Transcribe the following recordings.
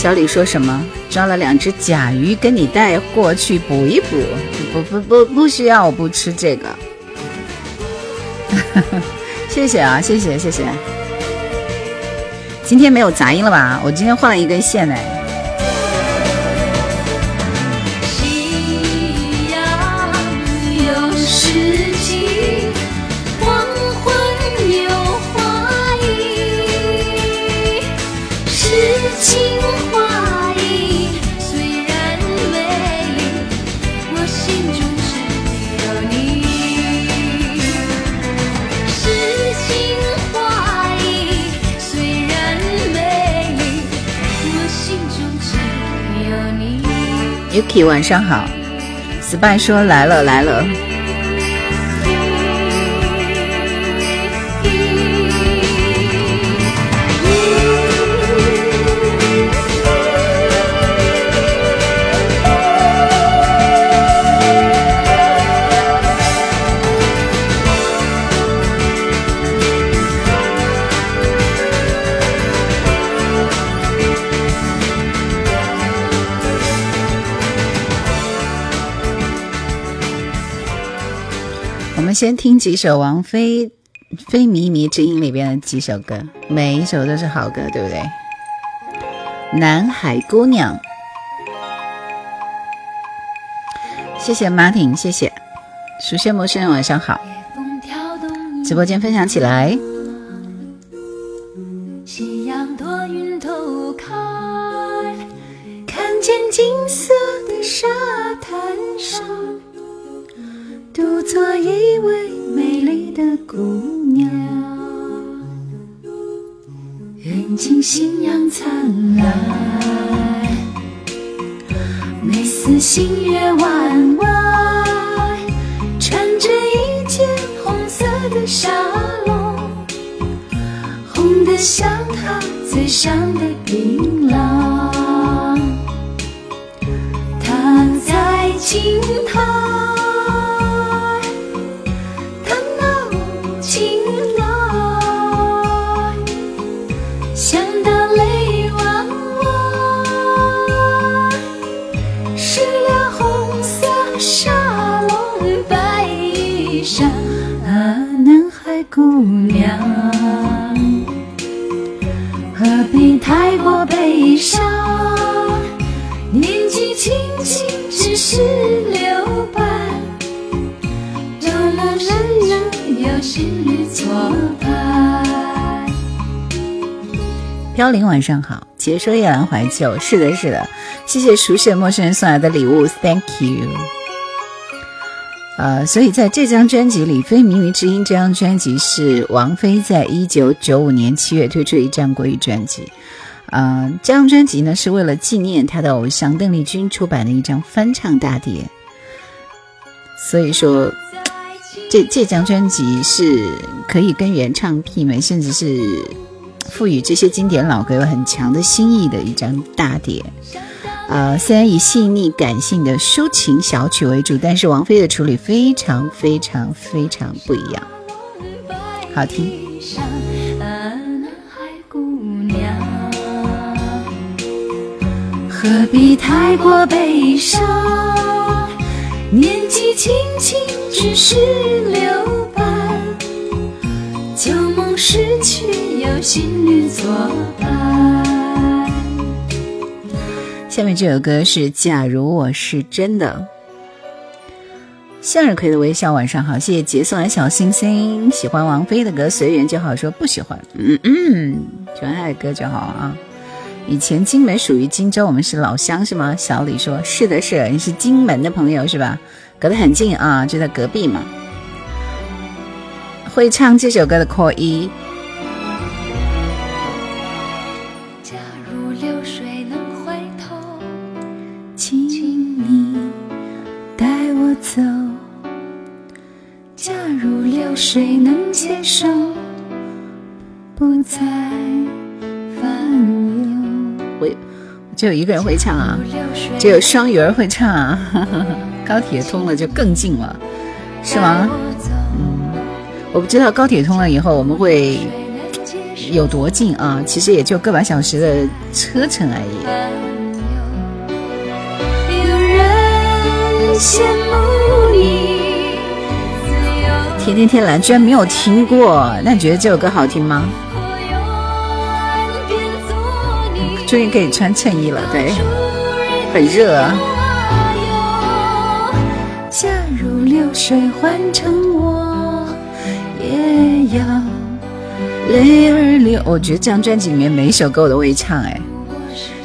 小李说什么？抓了两只甲鱼，跟你带过去补一补。不不不，不需要，我不吃这个。谢谢啊，谢谢谢谢。今天没有杂音了吧？我今天换了一根线呢。Yuki，晚上好。Spy 说来了来了。先听几首王菲《非靡靡之音》里边的几首歌，每一首都是好歌，对不对？南海姑娘，谢谢 Martin，谢谢熟悉陌生人，晚上好，直播间分享起来。做一位美丽的姑娘，人间夕阳灿烂，眉似星月弯弯，穿着一件红色的纱笼，红得像她嘴上的槟榔，她在惊叹。姑娘，何必太过悲伤？年纪轻轻只是六半，旧梦深深有心侣作伴。飘零晚上好，解说夜阑怀旧，是的，是的，谢谢熟悉的陌生人送来的礼物，Thank you。呃，所以在这张专辑里，《非靡靡之音》这张专辑是王菲在一九九五年七月推出的一张国语专辑。呃，这张专辑呢是为了纪念她的偶像邓丽君出版的一张翻唱大碟。所以说，这这张专辑是可以跟原唱媲美，甚至是赋予这些经典老歌有很强的新意的一张大碟。呃，虽然以细腻感性的抒情小曲为主，但是王菲的处理非常非常非常不一样，好听。姑娘何必太过悲伤？年纪轻轻只是留伴，旧梦失去有新侣作伴。下面这首歌是《假如我是真的》，向日葵的微笑，晚上好，谢谢杰送来小星星。喜欢王菲的歌，随缘就好，说不喜欢，嗯嗯，喜欢爱歌就好啊。以前金门属于荆州，我们是老乡是吗？小李说是的，是你是金门的朋友是吧？隔得很近啊，就在隔壁嘛。会唱这首歌的扣一。走。假如流水能接受，不再烦忧。我只有一个人会唱啊，只有双鱼儿会唱啊。高铁通了就更近了，是吗？嗯，我不知道高铁通了以后我们会有多近啊，其实也就个把小时的车程而已。有人先天天天蓝居然没有听过，那你觉得这首歌好听吗？终于可以穿衬衣了，对，很热。啊假如流水换成我，也要泪儿流。我觉得这张专辑里面每一首歌我都会唱，哎，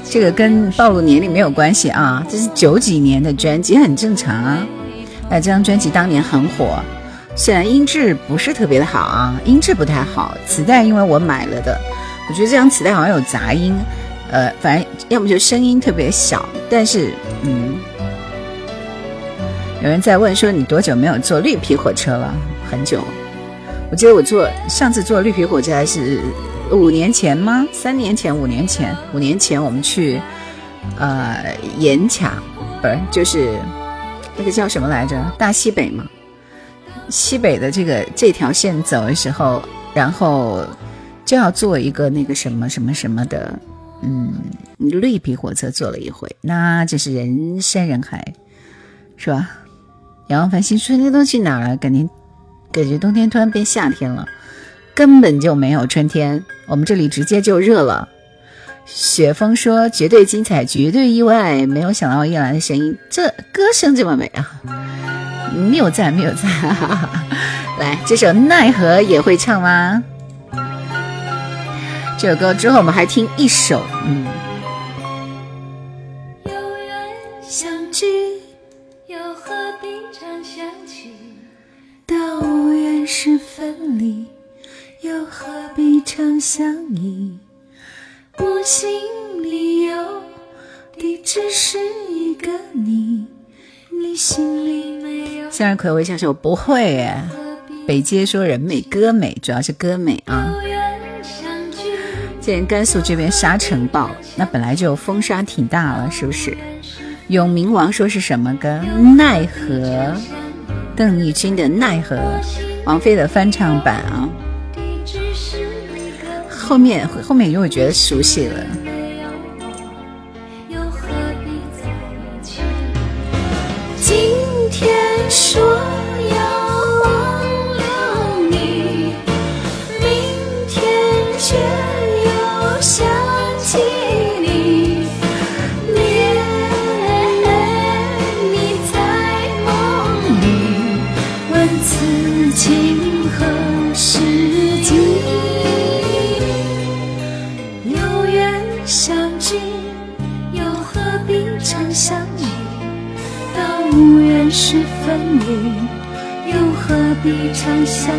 这个跟暴露年龄没有关系啊，这是九几年的专辑，很正常啊。那这张专辑当年很火，虽然音质不是特别的好啊，音质不太好，磁带因为我买了的，我觉得这张磁带好像有杂音。呃，反正要么就声音特别小，但是嗯，有人在问说你多久没有坐绿皮火车了？很久，我记得我坐上次坐绿皮火车还是五年前吗？三年前、五年前、五年前我们去呃盐卡，不是就是那个叫什么来着？大西北吗，西北的这个这条线走的时候，然后就要坐一个那个什么什么什么的。嗯，绿皮火车坐了一回，那真是人山人海，是吧？仰望繁星，春天都去哪儿了？感觉感觉冬天突然变夏天了，根本就没有春天，我们这里直接就热了。雪峰说：“绝对精彩，绝对意外，没有想到叶兰的声音，这歌声这么美啊！”谬赞谬赞，来，这首奈何也会唱吗？这首歌之后，我们还听一首，嗯。有缘相聚，又何必常想起？到无缘时分离，又何必常相依？我心里有的只是一个你。向日葵微笑说：“不会耶。”北街说：“人美歌美，主要是歌美啊。”现在甘肃这边沙尘暴，那本来就风沙挺大了，是不是？永明王说是什么歌？奈何？邓丽君的《奈何》，王菲的翻唱版啊。后面后面就会觉得熟悉了。说。天说。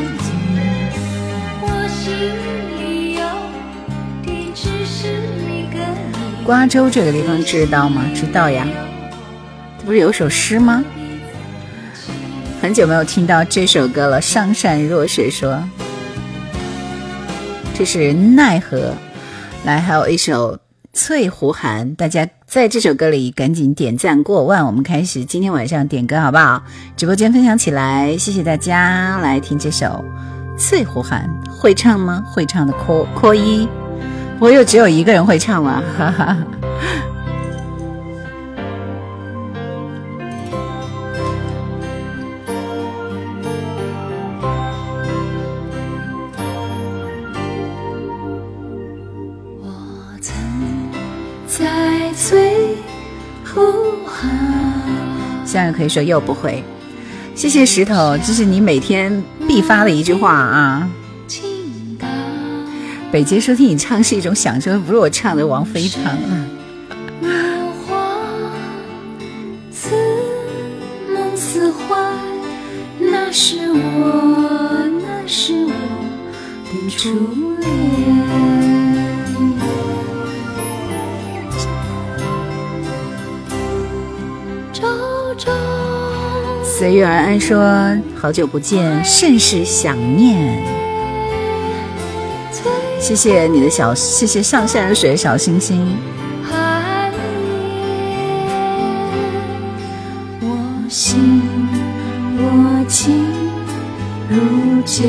瓜州这个地方知道吗？知道呀，不是有首诗吗？很久没有听到这首歌了。上善若水说，这是奈何。来，还有一首翠湖寒，大家在这首歌里赶紧点赞过万，我们开始今天晚上点歌好不好？直播间分享起来，谢谢大家来听这首翠湖寒，会唱吗？会唱的扣扣一。我又只有一个人会唱了，哈哈。现在可以说又不会。谢谢石头，这是你每天必发的一句话啊。北京收听你唱是一种享受，不是我唱的，王菲唱啊。似梦似幻，那是我，那是我的初恋。随遇而安说：好久不见，甚是想念。谢谢你的小，谢谢上善若水小星星。我心我情如旧，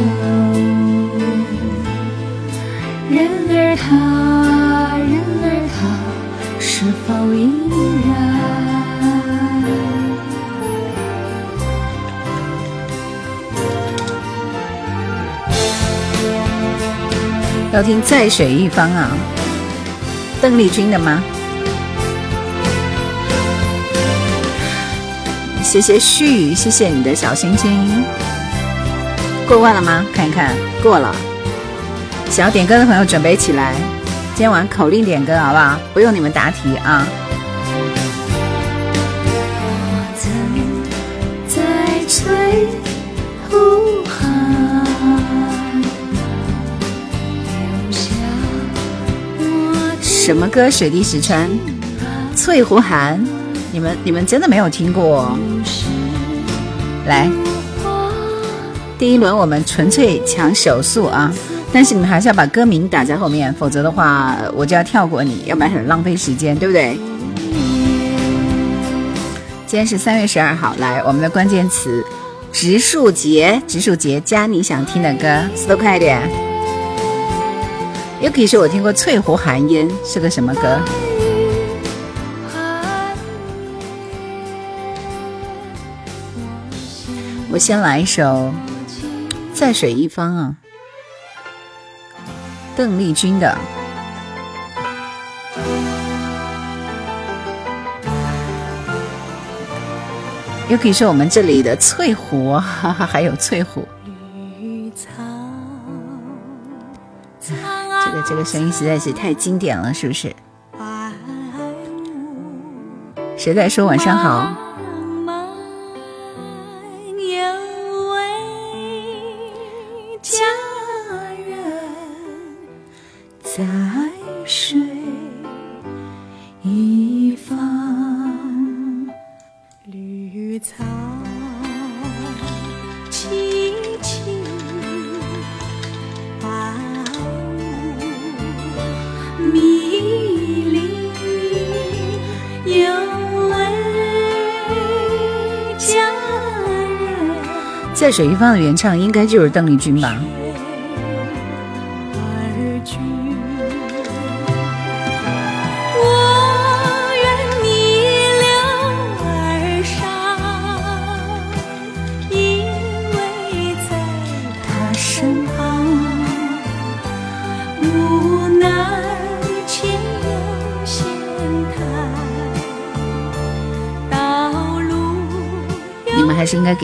人儿他，人儿他，是否依然？要听《在水一方》啊，邓丽君的吗？谢谢旭，谢谢你的小心心。过万了吗？看一看，过了。想要点歌的朋友准备起来，今天晚上口令点歌好不好？不用你们答题啊。什么歌？水滴石穿，翠湖寒。你们你们真的没有听过？来，第一轮我们纯粹抢手速啊！但是你们还是要把歌名打在后面，否则的话我就要跳过你，要不然很浪费时间，对不对？今天是三月十二号，来我们的关键词：植树节，植树节加你想听的歌，速度快一点。又可以说我听过《翠湖寒烟》是个什么歌？我先来一首《在水一方》啊，邓丽君的。又可以说我们这里的翠湖，哈哈，还有翠湖。这个声音实在是太经典了，是不是？谁在说晚上好？在水一方的原唱应该就是邓丽君吧。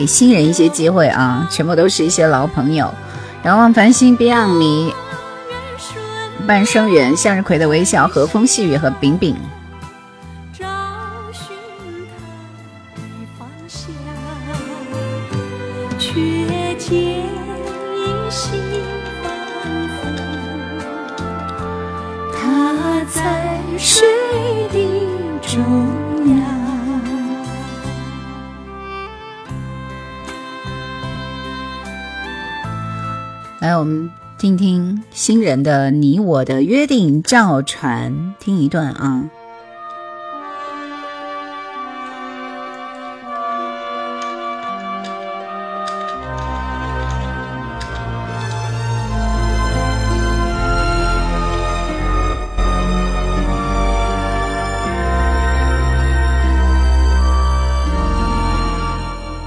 新人一些机会啊！全部都是一些老朋友，仰望繁星，Beyond 迷，半生缘，向日葵的微笑，和风细雨和饼饼。水滴中来，我们听听新人的你我的约定，赵传听一段啊。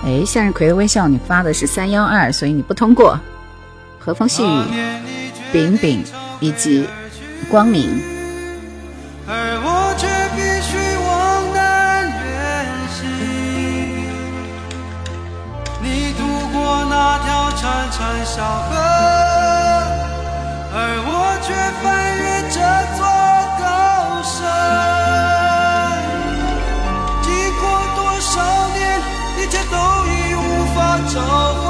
哎，向日葵的微笑，你发的是三幺二，所以你不通过。和风细雨。饼饼以及光明，而我却必须往南远行。你渡过那条潺潺小河，而我却翻越这座高山。经过多少年，一切都已无法找回。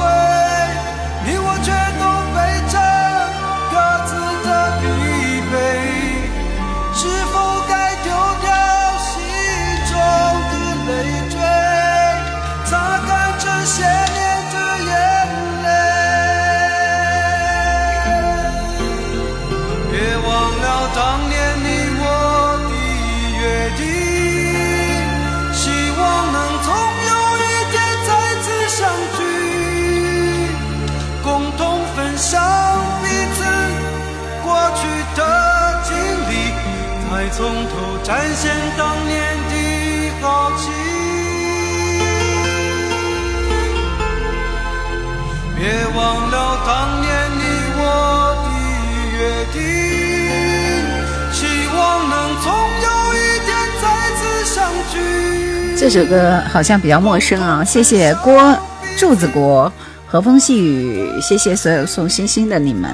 这首歌好像比较陌生啊！谢谢郭柱子国和风细雨，谢谢所有送星星的你们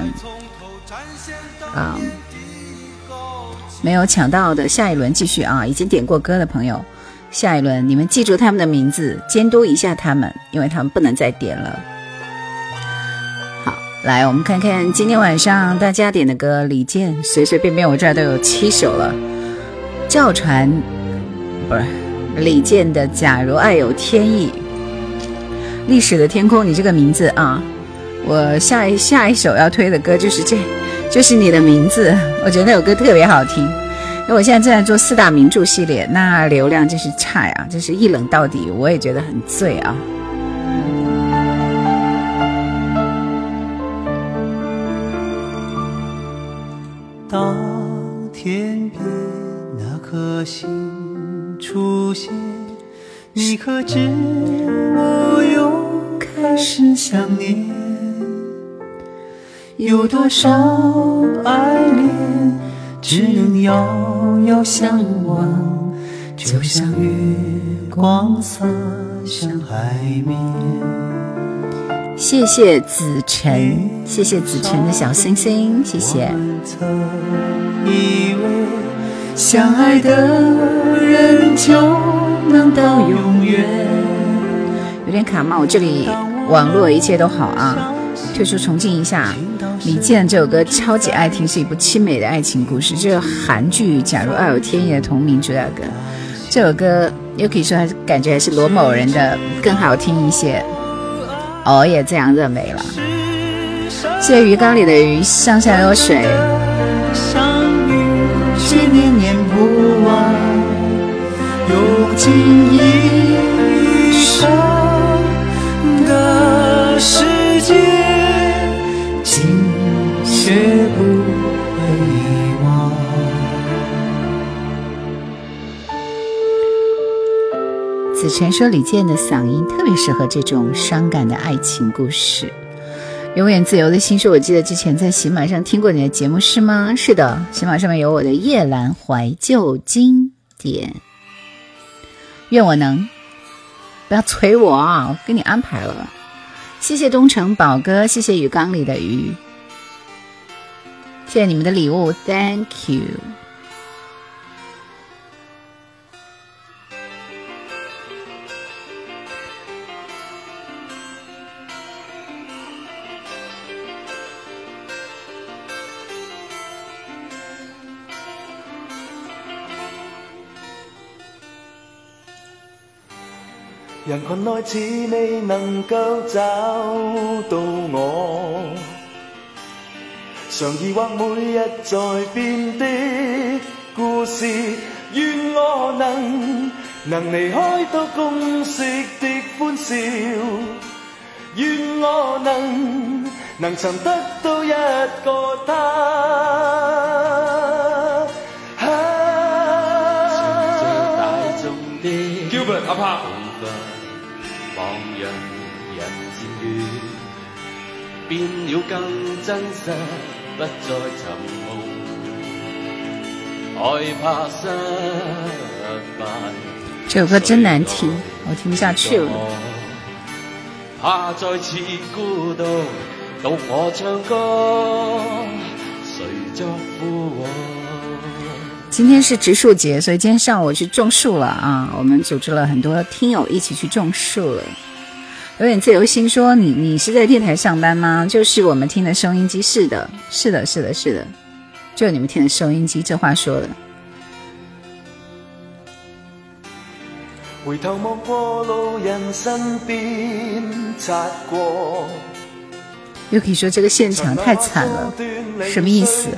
啊！没有抢到的，下一轮继续啊！已经点过歌的朋友，下一轮你们记住他们的名字，监督一下他们，因为他们不能再点了。好，来我们看看今天晚上大家点的歌，李健随随便便我这儿都有七首了，赵传不是。李健的《假如爱有天意》，历史的天空，你这个名字啊，我下一下一首要推的歌就是这，就是你的名字。我觉得那首歌特别好听，因为我现在正在做四大名著系列，那流量真是差呀，真是一冷到底，我也觉得很醉啊。出现，你可知我又开始想念？有多少爱恋只能遥遥相望，就像月光洒向海面。谢谢子晨，谢谢子晨的小星星，谢谢。相爱的人就能到永远。有点卡吗？我这里网络一切都好啊。退出重进一下。李健这首歌超级爱听，是一部凄美的爱情故事，这是韩剧《假如爱有天意》的同名主打歌。这首歌又可以说还是感觉还是罗某人的更好听一些。我也这样认为了。谢谢鱼缸里的鱼，上下有水。尽一生的时间，竟学不会遗忘。子晨说：“李健的嗓音特别适合这种伤感的爱情故事。”永远自由的心说：“我记得之前在喜马上听过你的节目，是吗？是的，喜马上面有我的夜阑怀旧经典。愿我能，不要催我啊！我给你安排了。谢谢东城宝哥，谢谢鱼缸里的鱼，谢谢你们的礼物，Thank you。”人群内似未能够找到我，常疑惑每日在变的故事，愿我能能离开到公式的欢笑，愿我能能曾得到一个他。阿帕。变了更真实，不再沉梦，害怕失败。这首歌真难听，我听不下去了。怕再次孤独，独我唱歌，谁作负我？今天是植树节，所以今天上午我去种树了啊！我们组织了很多听友一起去种树了。有点自由心说你你是在电台上班吗？就是我们听的收音机，是的，是的，是的，是的，就你们听的收音机。这话说的。回头望过路人身边擦过。又可以说这个现场太惨了，什么意思？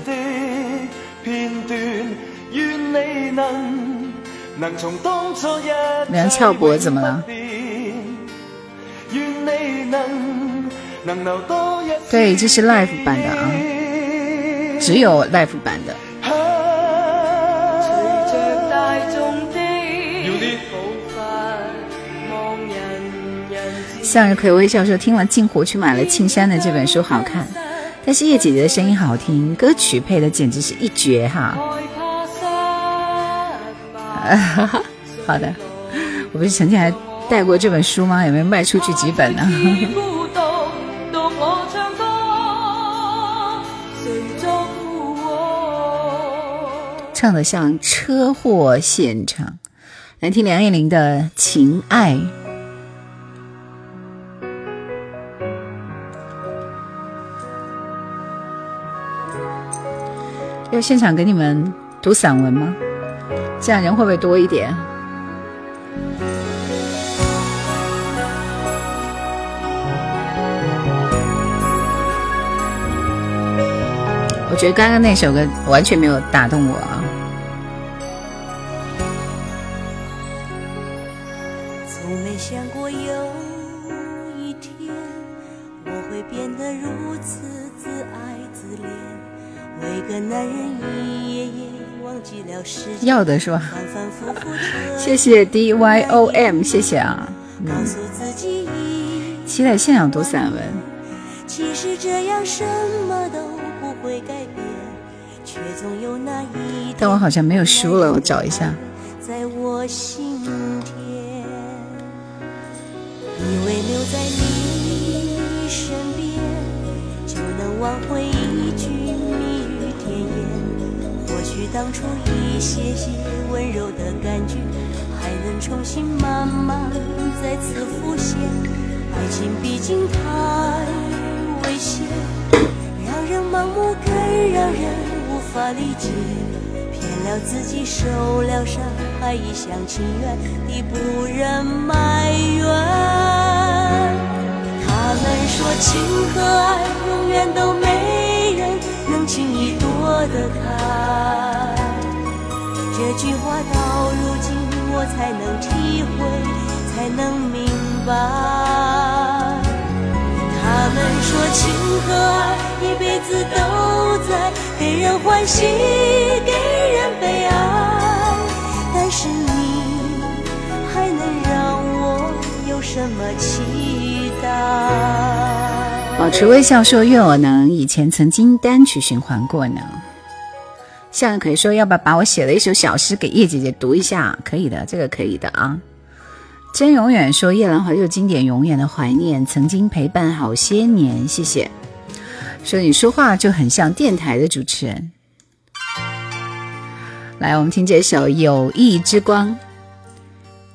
梁翘柏怎么了？对，这是 live 版的啊，只有 live 版的。向日葵微笑说：“听了镜湖去买了庆山的这本书，好看。但是叶姐姐的声音好听，歌曲配的简直是一绝哈。” 好的。我不是曾经还带过这本书吗？有没有卖出去几本呢？唱的像车祸现场，来听梁艳玲的《情爱》。要现场给你们读散文吗？这样人会不会多一点？我觉得刚刚那首歌完全没有打动我啊。的是吧？谢谢 D Y O M，谢谢啊。告诉自己，期待现场读散文。其实这样什么都。会改变，却总有那一但我好像没有书了，我找一下。在我心田，以为留在当初一些些温柔的感觉，还能重新慢慢再次浮现。爱情毕竟太危险。让人盲目更让人无法理解，骗了自己受了伤，还一厢情愿地不忍埋怨。他们说情和爱永远都没人能轻易躲得开，这句话到如今我才能体会，才能明白。他们说情和爱一辈子都在，给人欢喜，给人悲哀。但是你还能让我有什么期待？保持微笑说：“愿我能以前曾经单曲循环过呢。”向日葵说：“要不要把我写的一首小诗给叶姐姐读一下？”可以的，这个可以的啊。真永远说夜兰怀旧经典，永远的怀念，曾经陪伴好些年。谢谢。说你说话就很像电台的主持人。来，我们听这首《友谊之光》，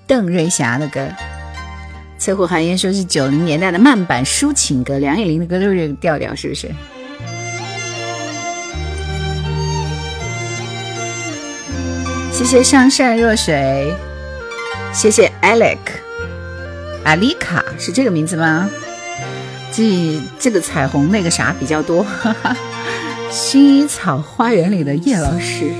邓瑞霞的歌。侧户寒烟说是九零年代的慢板抒情歌，梁咏琳的歌都是这个调调，是不是？谢谢上善若水。谢谢 Alec，阿丽卡是这个名字吗？这这个彩虹那个啥比较多。薰衣草花园里的叶老师。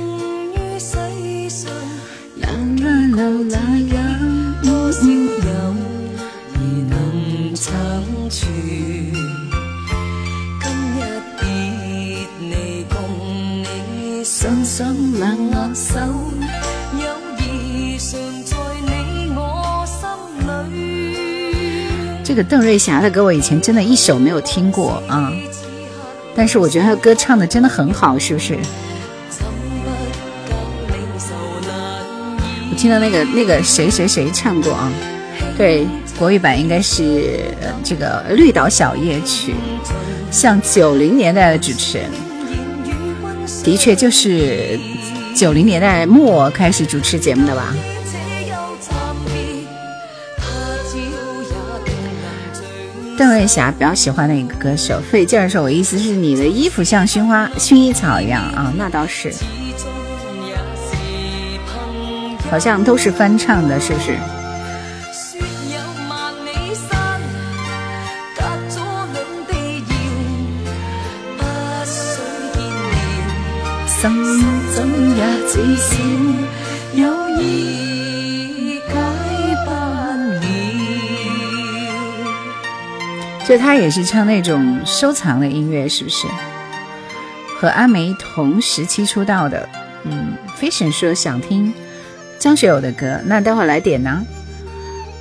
这个邓瑞霞的歌，我以前真的一首没有听过啊，但是我觉得她的歌唱的真的很好，是不是？我听到那个那个谁谁谁唱过啊？对，国语版应该是这个《绿岛小夜曲》，像九零年代的主持人，的确就是九零年代末开始主持节目的吧。邓瑞霞比较喜欢的一个歌手，费劲儿说：“我意思是你的衣服像薰花薰衣草一样啊，那倒是，好像都是翻唱的，是不是？”所以他也是唱那种收藏的音乐，是不是？和阿梅同时期出道的。嗯，Fashion 说想听张学友的歌，那待会儿来点呢。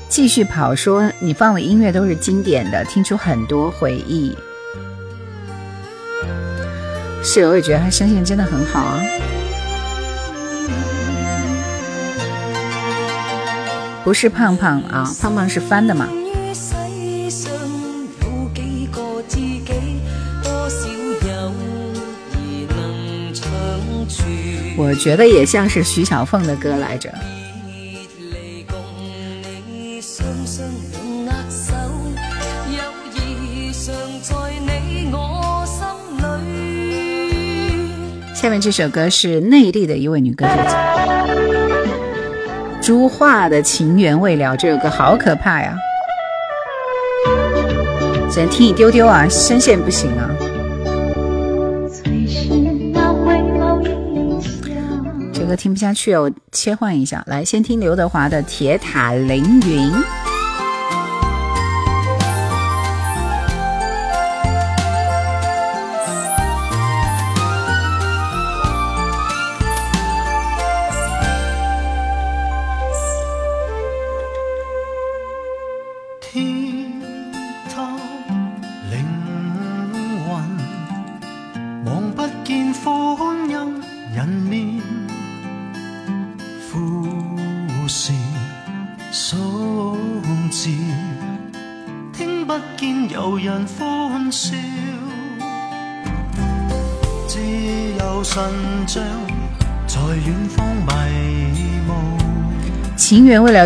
继续跑说你放的音乐都是经典的，听出很多回忆。是，我也觉得他声线真的很好啊。不是胖胖啊，胖胖是翻的嘛。我觉得也像是徐小凤的歌来着。下面这首歌是内地的一位女歌手，朱桦的《情缘未了》。这首歌好可怕呀！只能听一丢丢啊，声线不行啊。听不下去，哦切换一下，来先听刘德华的《铁塔凌云》。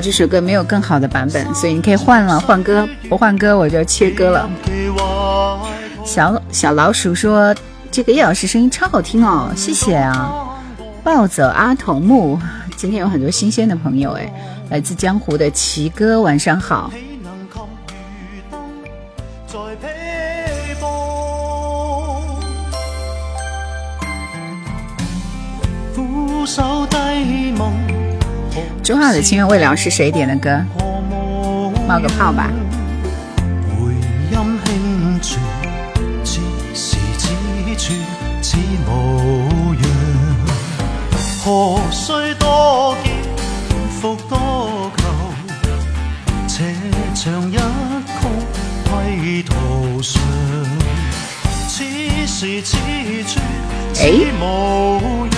这首歌没有更好的版本，所以你可以换了，换歌不换歌我就切歌了。小小老鼠说：“这个叶老师声音超好听哦，谢谢啊！”暴走阿童木，今天有很多新鲜的朋友哎，来自江湖的奇哥，晚上好。朱浩的《情缘未了》是谁点的歌？冒个泡吧。何须多劫复多求？且唱一曲归途上。此时此处此模样，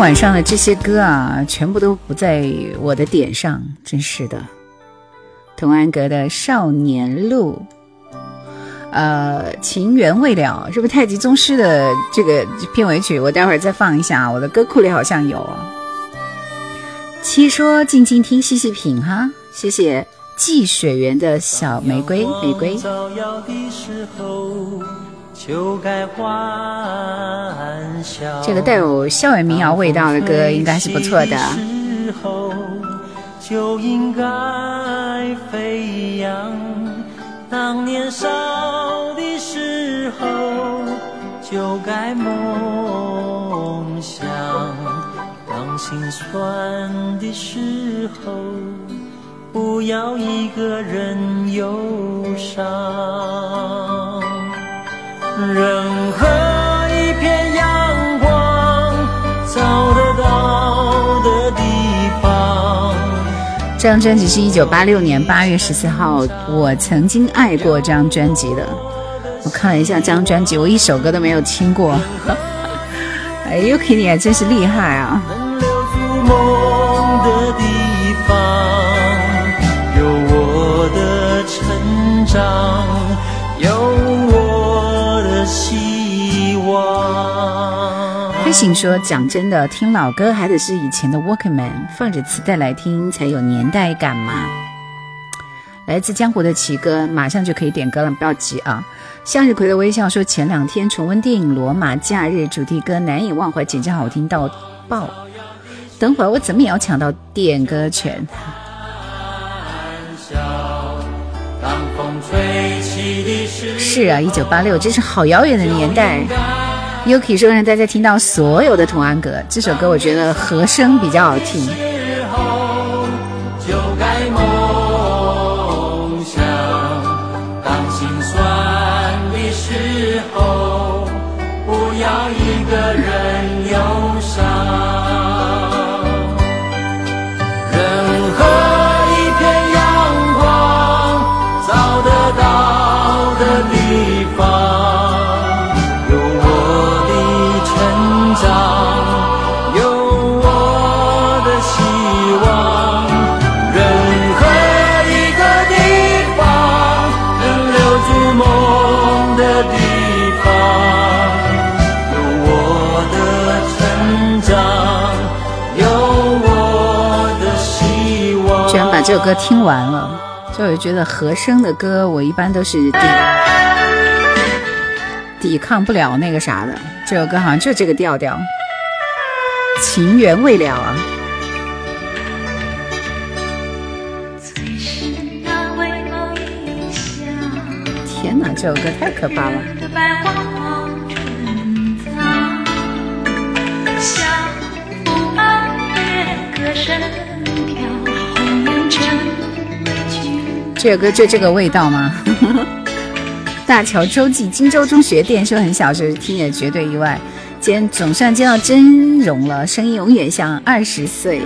晚上的这些歌啊，全部都不在我的点上，真是的。童安格的《少年路》，呃，《情缘未了》，是不是太极宗师的这个片尾曲？我待会儿再放一下啊，我的歌库里好像有。七说静静听，细细品哈，谢谢季雪原的小玫瑰，玫瑰。这个带有校园民谣味道的歌应该是不错的。就应该飞扬，当年少的时候就该梦想，当心酸的时候不要一个人忧伤。任何一片阳光找得到的地方。这张专辑是一九八六年八月十四号，我曾经爱过这张专辑的。我看了一下这张专辑，我一首歌都没有听过。哎呦，K 你还真是厉害啊！有我的成长，望。飞行说：“讲真的，听老歌还得是以前的 Walkman，放着磁带来听才有年代感嘛。”来自江湖的奇哥，马上就可以点歌了，不要急啊！向日葵的微笑说：“前两天重温电影《罗马假日》主题歌，难以忘怀，简直好听到爆！等会儿我怎么也要抢到点歌权。”是啊，一九八六，这是好遥远的年代。Yuki 说让大家听到所有的童安格这首歌，我觉得和声比较好听。歌听完了，就我觉得和声的歌，我一般都是抵抵抗不了那个啥的。这首歌好像就这个调调，情缘未了啊！天哪，这首歌太可怕了！这首歌就这个味道吗？大桥周记，荆州中学，电视很小时听也绝对意外。今天总算见到真容了，声音永远像二十岁。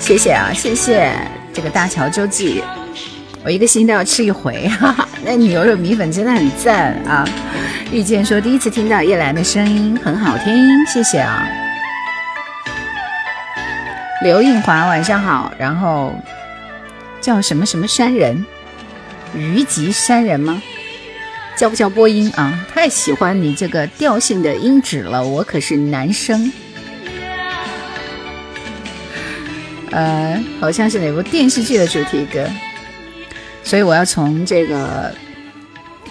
谢谢啊，谢谢这个大桥周记，我一个心都要吃一回。哈哈，那牛肉米粉真的很赞啊！遇见说第一次听到叶兰的声音很好听，谢谢啊。刘映华晚上好，然后。叫什么什么山人，虞吉山人吗？叫不叫播音啊？太喜欢你这个调性的音质了，我可是男生。呃，好像是哪部电视剧的主题歌，所以我要从这个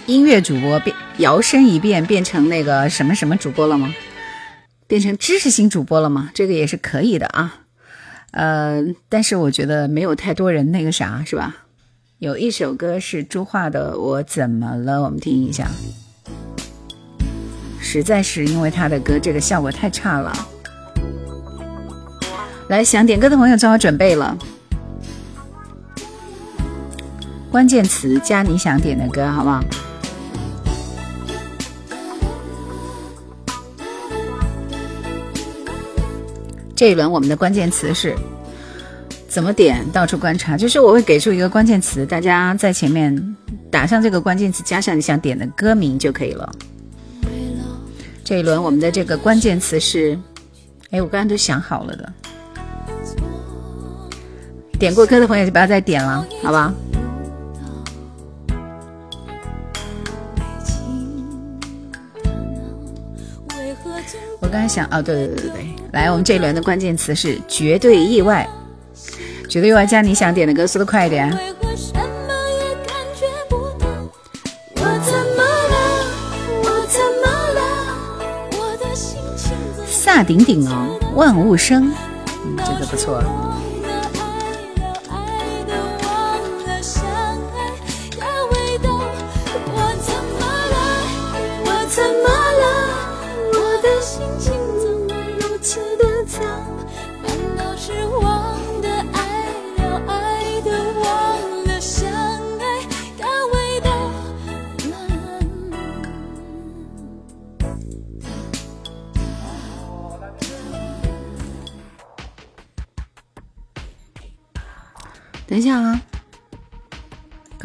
音乐主播变摇身一变，变成那个什么什么主播了吗？变成知识型主播了吗？这个也是可以的啊。呃，但是我觉得没有太多人那个啥，是吧？有一首歌是朱桦的《我怎么了》，我们听一下。实在是因为他的歌这个效果太差了。来，想点歌的朋友做好准备了，关键词加你想点的歌，好不好？这一轮我们的关键词是怎么点？到处观察，就是我会给出一个关键词，大家在前面打上这个关键词，加上你想点的歌名就可以了。这一轮我们的这个关键词是，哎，我刚刚都想好了的。点过歌的朋友就不要再点了，好吧？我刚才想，哦，对对对对对。来，我们这一轮的关键词是绝对意外，绝对意外加你想点的歌，速度快一点。萨顶顶哦，万物生，嗯，这个不错。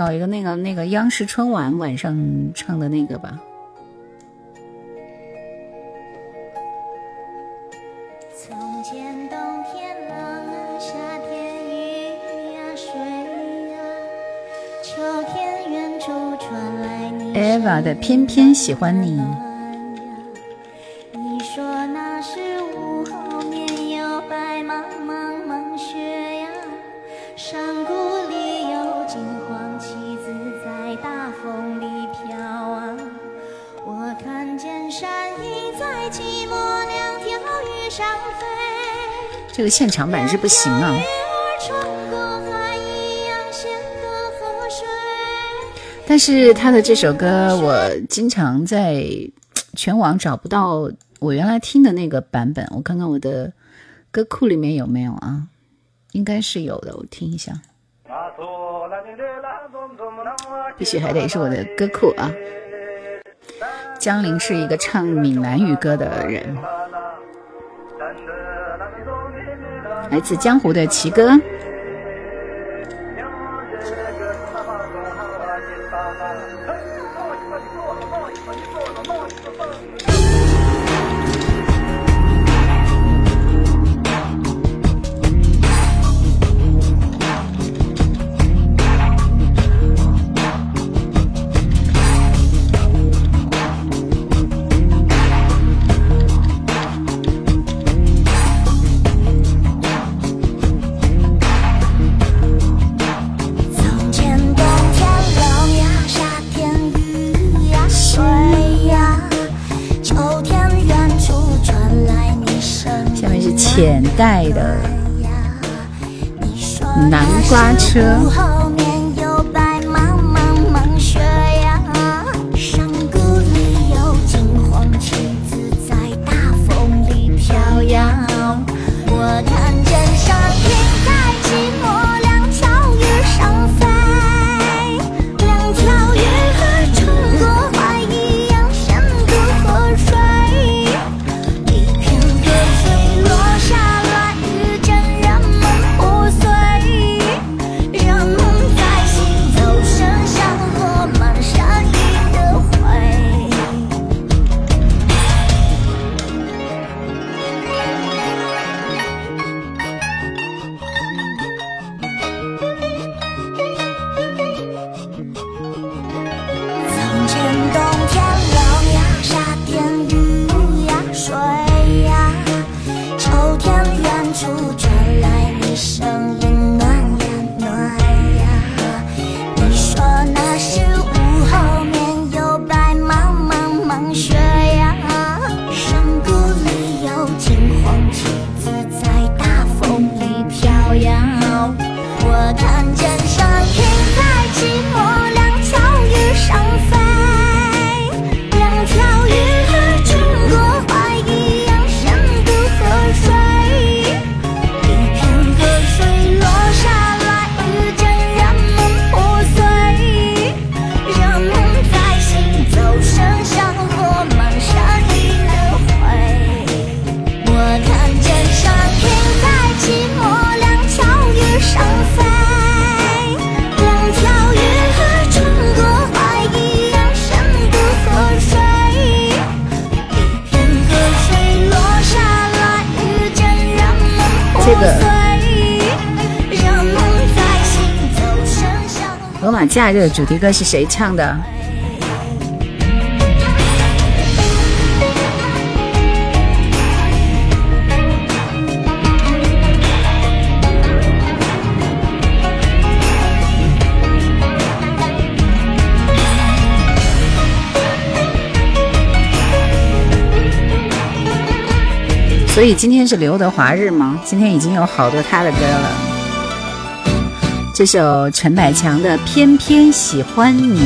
搞一个那个那个央视春晚晚上唱的那个吧。Eva 的偏偏喜欢你。个现场版是不行啊！但是他的这首歌，我经常在全网找不到我原来听的那个版本。我看看我的歌库里面有没有啊？应该是有的，我听一下。必须还得是我的歌库啊！江林是一个唱闽南语歌的人。来自江湖的奇哥。浅黛的南瓜车。假日主题歌是谁唱的？所以今天是刘德华日吗？今天已经有好多他的歌了。这首陈百强的《偏偏喜欢你》。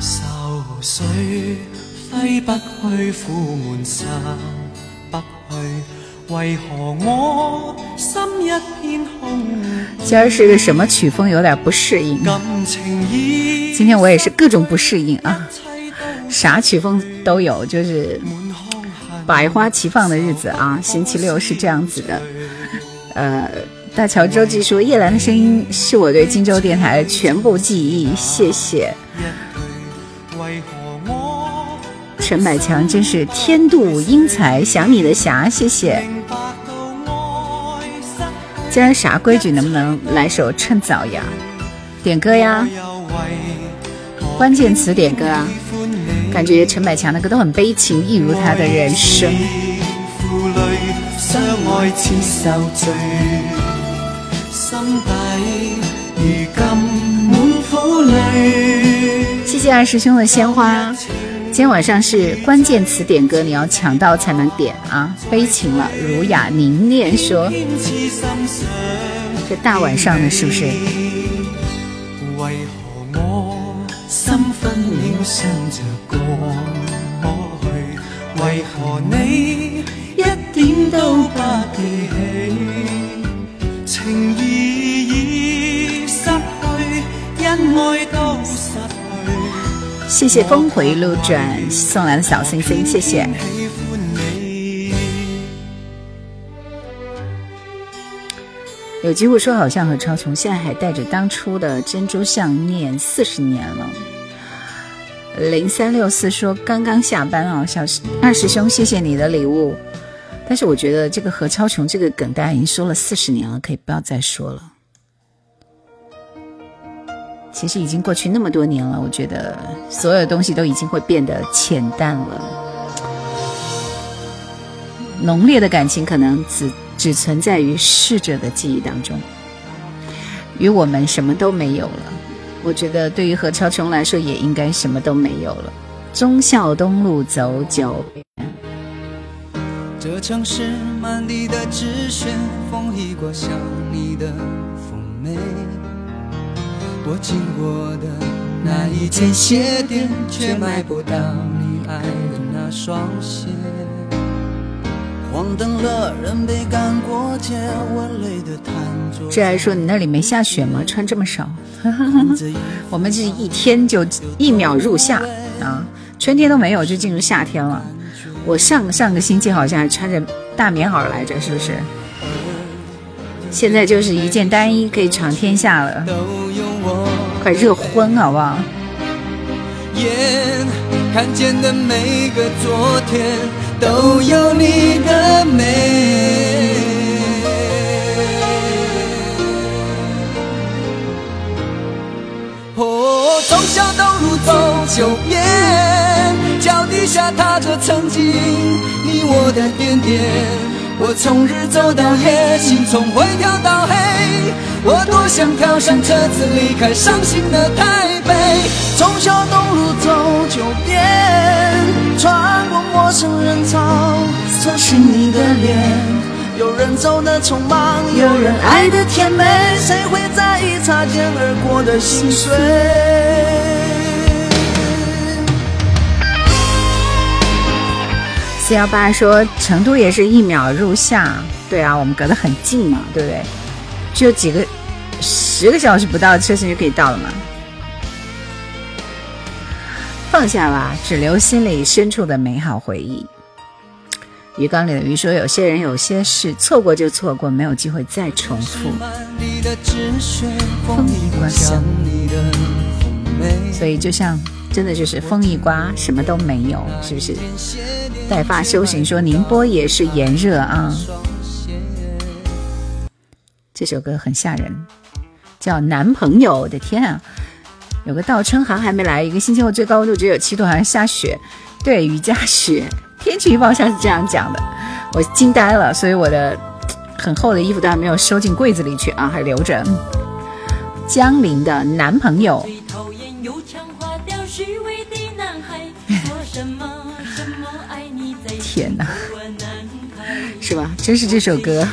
愁绪挥不去，苦闷散不去，为何我心一片空？今儿是个什么曲风？有点不适应。今天我也是各种不适应啊，啥曲风都有，就是。百花齐放的日子啊，星期六是这样子的。呃，大乔周记说叶兰的声音是我对荆州电台的全部记忆，谢谢。陈百强真是天妒英才，想你的侠，谢谢。今天啥规矩？能不能来首趁早呀？点歌呀？关键词点歌啊？感觉陈百强的歌都很悲情，一如他的人生。谢谢二师兄的鲜花。今天晚上是关键词点歌，你要抢到才能点啊！悲情了，儒雅凝练说，这大晚上的是不是？闪着光抹去为何你一点都不记起？情义已失去，因爱都失去。谢谢峰回路转送来的小星星，谢谢。有机会说，好像何超琼现在还戴着当初的珍珠项链，四十年了。零三六四说刚刚下班啊，小二师兄，谢谢你的礼物。但是我觉得这个何超琼这个梗，大家已经说了四十年了，可以不要再说了。其实已经过去那么多年了，我觉得所有东西都已经会变得浅淡了。浓烈的感情可能只只存在于逝者的记忆当中，与我们什么都没有了。我觉得对于何超琼来说，也应该什么都没有了。忠孝东路走九遍。这城市满地的纸屑，风一刮像你的妩媚。我经过的那一间鞋店，却买不到你爱的那双鞋。黄灯了，人被赶过街，我累得瘫坐。这还说你那里没下雪吗？穿这么少？我们这一天就一秒入夏啊，春天都没有就进入夏天了。我上上个星期好像还穿着大棉袄来着，是不是？现在就是一件单衣可以闯天下了，快热昏好不好？眼看见的每个昨天都有你的美。哦，忠孝东路走九遍。脚底下踏着曾经你我的点点，我从日走到夜，心从灰跳到黑，我多想跳上车子离开伤心的台北。忠孝东路走九遍，穿过陌生人潮，搜寻你的脸。有人走的匆忙，有人爱的甜美，谁会在意擦肩而过的心碎？四幺八说成都也是一秒入夏，对啊，我们隔得很近嘛，对不对？就几个十个小时不到，车程就可以到了嘛。放下吧，只留心里深处的美好回忆。鱼缸里的鱼说：“有些人，有些事，错过就错过，没有机会再重复。”风一刮所以就像。真的就是风一刮，什么都没有，是不是？带发修行说宁波也是炎热啊。这首歌很吓人，叫男朋友。我的天啊，有个倒春寒还没来，一个星期后最高温度只有七度，好像下雪。对，雨夹雪。天气预报上是这样讲的，我惊呆了。所以我的很厚的衣服都还没有收进柜子里去啊，还留着。江林的男朋友。天哪，是吧？真是这首歌。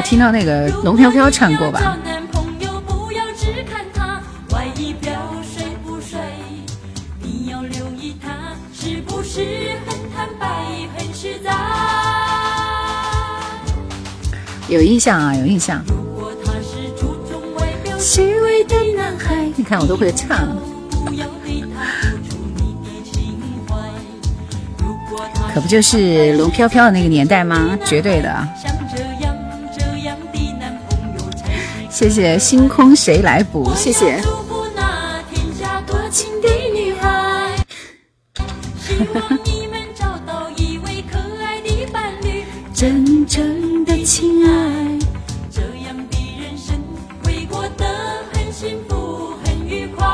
听到那个龙飘飘唱过吧。有印象啊，有印象。虚伪的男孩，你看我都会唱。可不就是龙飘飘的那个年代吗？绝对的。谢谢星空谁来补？谢谢。真正的亲爱，这样的人生会过得很幸福很愉快。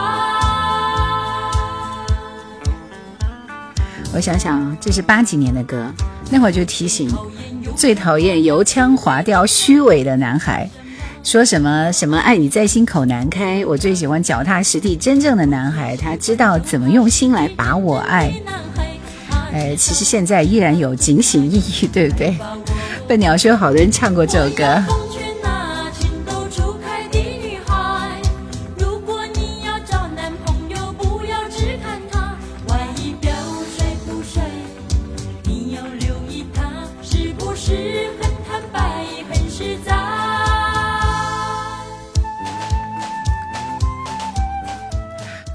我想想，这是八几年的歌，那会儿就提醒，最讨厌油腔滑调、虚伪的男孩，说什么什么爱你在心口难开。我最喜欢脚踏实地、真正的男孩，他知道怎么用心来把我爱。哎，其实现在依然有警醒意义，对不对？笨鸟说，好多人唱过这首歌。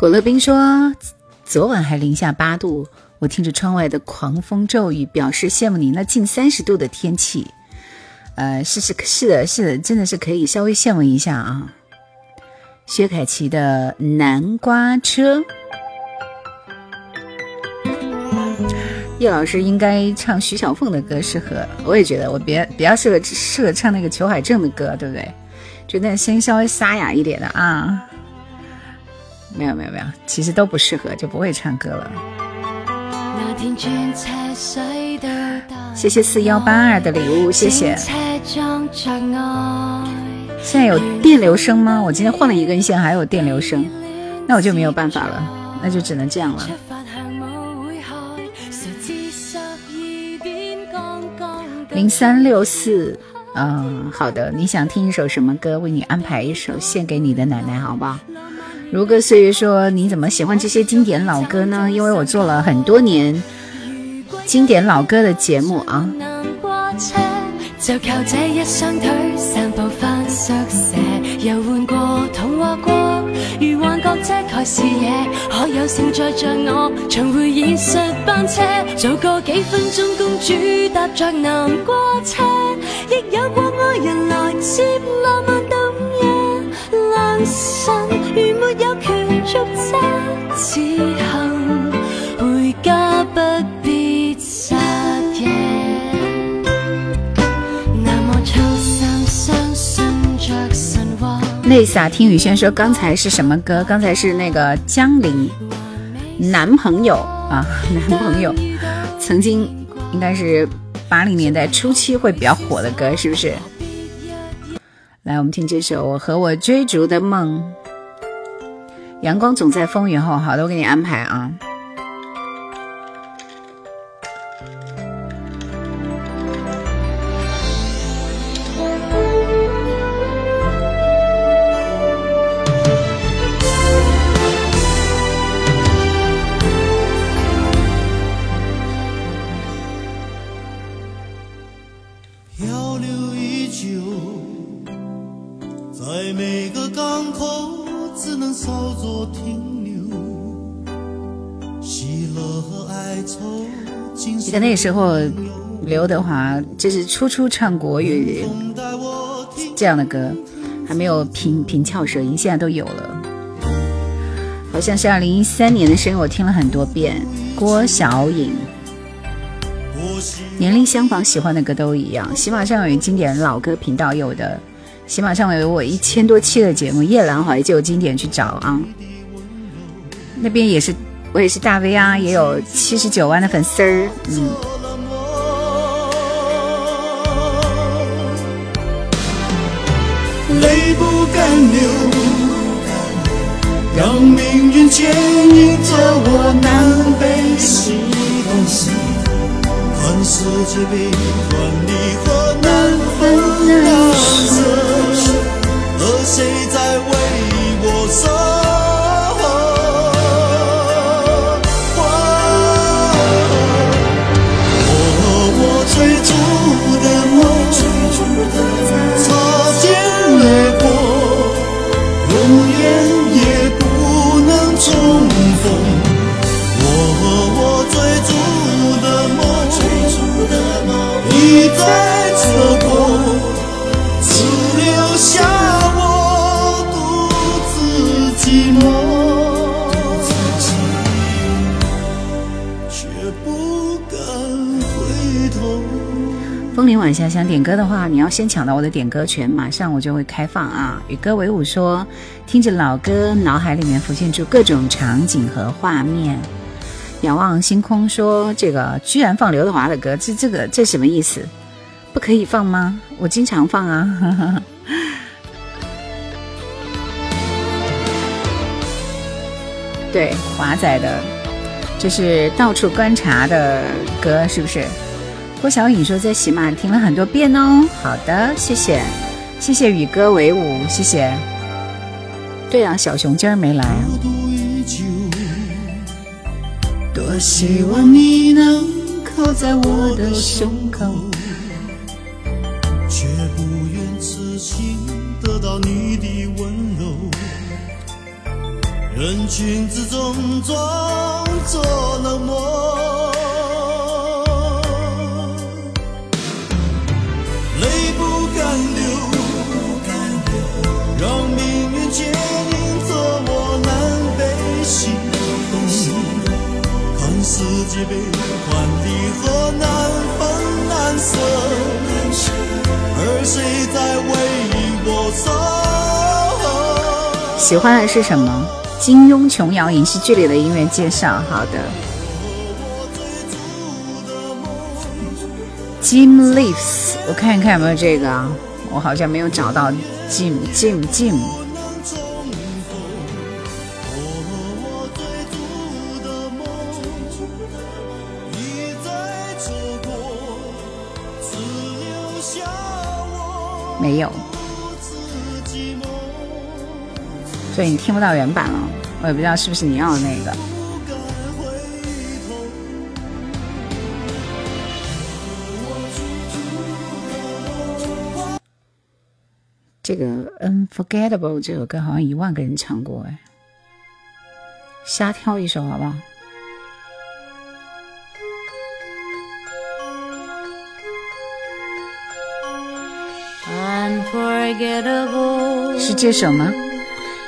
果乐冰说，昨晚还零下八度。我听着窗外的狂风骤雨，表示羡慕你那近三十度的天气。呃，是是是的，是的，真的是可以稍微羡慕一下啊。薛凯琪的南瓜车，叶老师应该唱徐小凤的歌适合，我也觉得我别比较适合适合唱那个裘海正的歌，对不对？就那声音稍微沙哑一点的啊。没有没有没有，其实都不适合，就不会唱歌了。那天剪彩色的大谢谢四幺八二的礼物，谢谢。现在有电流声吗？我今天换了一根线，还有电流声，那我就没有办法了，那就只能这样了。零三六四，嗯，好的，你想听一首什么歌？为你安排一首献给你的奶奶，好不好？如歌岁月说，你怎么喜欢这些经典老歌呢？因为我做了很多年。经典老歌的节目啊。就靠这一双腿散步返宿舍，游玩过童话国，如幻觉遮盖视野，可有承载着我重回现实班车，做个几分钟公主搭着南瓜车，亦有过爱人来接浪漫冬夜，良辰如没有权续车，此行回家不必。泪洒听雨轩说刚才是什么歌？刚才是那个江陵男朋友啊，男朋友曾经应该是八零年代初期会比较火的歌，是不是？来，我们听这首《我和我追逐的梦》。阳光总在风雨后，好的，我给你安排啊。时候，刘德华就是初初唱国语这样的歌，还没有平平翘舌音，现在都有了。好像是二零一三年的声音，我听了很多遍。郭小颖，年龄相仿，喜欢的歌都一样。喜马上有经典老歌频道有的，喜马上有我一千多期的节目《夜阑怀旧经典》，去找啊。那边也是。我也是大 V 啊，也有七十九万的粉丝儿，嗯。泪不敢流，让命运牵引着我南北西东西，看世界悲欢离合难分难舍，而谁在为我守？我和我追逐的梦，追逐的梦风铃晚霞想点歌的话，你要先抢到我的点歌权，马上我就会开放啊！与歌为舞说，听着老歌，脑海里面浮现出各种场景和画面。仰望星空说，这个居然放刘德华的歌，这这个这什么意思？不可以放吗？我经常放啊！对，华仔的，这是到处观察的歌，是不是？郭小颖说在喜马听了很多遍哦。好的，谢谢，谢谢与歌为伍，谢谢。对啊，小熊今儿没来。我希望你能靠在我的胸口，却不愿痴情得到你的温柔。人群之中装作冷漠泪不敢流让命运牵。喜欢的是什么？金庸琼瑶影视剧里的音乐介绍。好的。Jim Leaves，我看一看有没有这个啊，我好像没有找到 Jim Jim Jim。没有，所以你听不到原版了。我也不知道是不是你要的那个。这个《Unforgettable》这首歌好像一万个人唱过哎，瞎挑一首好不好？是这首吗？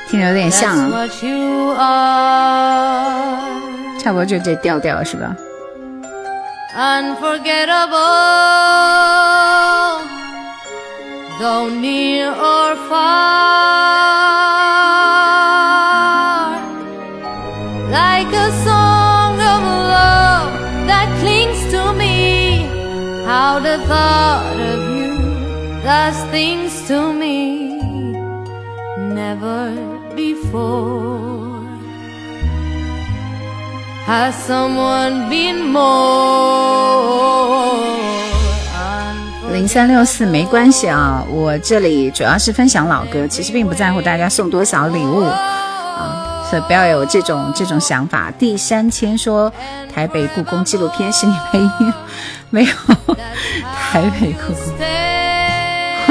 听着有点像啊，差不多就这调调是吧？Go near or far, does things to me never. before has someone been more 零三六四没关系啊，我这里主要是分享老歌，其实并不在乎大家送多少礼物啊，所以不要有这种这种想法。第三千说台北故宫纪录片是你配音没有？台北故宫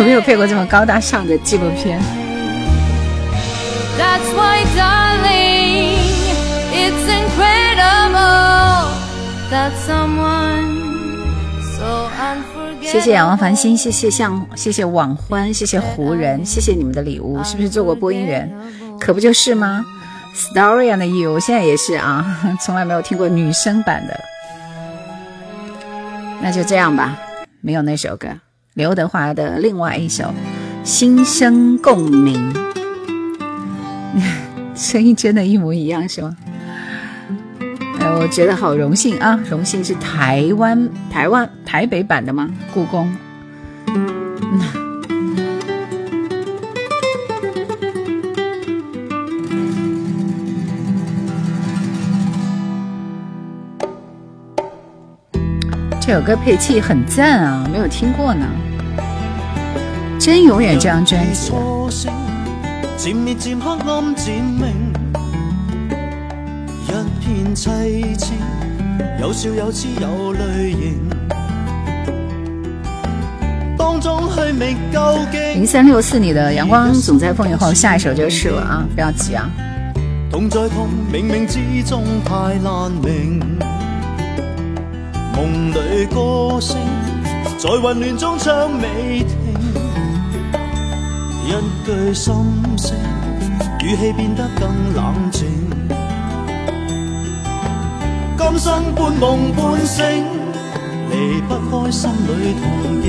没有配过这么高大上的纪录片。谢谢仰望繁星，谢谢向，谢谢网欢，谢谢湖人，谢谢你们的礼物，是不是做过播音员？可不就是吗？Story and You，现在也是啊，从来没有听过女生版的，那就这样吧，没有那首歌，刘德华的另外一首《心声共鸣》。声音真的一模一样是吗？哎，我觉得好荣幸啊！荣幸是台湾台湾台北版的吗？故宫。这首歌配器很赞啊，没有听过呢。真永远这张专辑。渐灭渐黑暗渐明，一片有笑有痴有泪盈，当中。零三六四，你的阳光总在风雨后，下一首就是了啊，不要急啊。痛在痛，冥冥之中太难明，梦里歌声在混乱中唱未停。一句心声，语气变得更冷静。今生半梦半醒，离不开心里同影。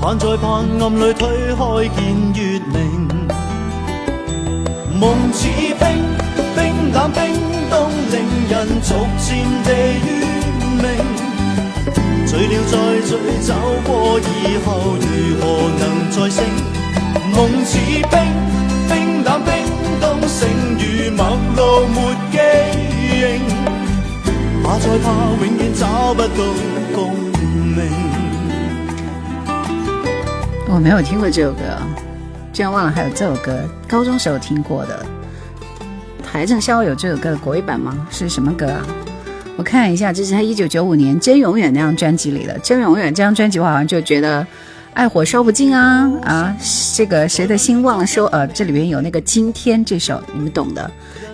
盼在盼暗里推开见月明。梦似，冰冷冰冻，令人逐渐地怨命。醉了再醉，走过以后如何能再醒？梦似冰，冰冷冰冻，剩如陌路没记忆。怕再怕，永远找不到共鸣。我没有听过这首歌，居然忘了还有这首歌，高中时候听过的。邰正宵有这首歌的国语版吗？是什么歌啊？我看一下，这是他一九九五年《真永远》那张专辑里的《真永远》这张专辑，我好像就觉得爱火烧不尽啊啊！这个谁的心忘了收？呃，这里边有那个《今天》这首，你们懂的。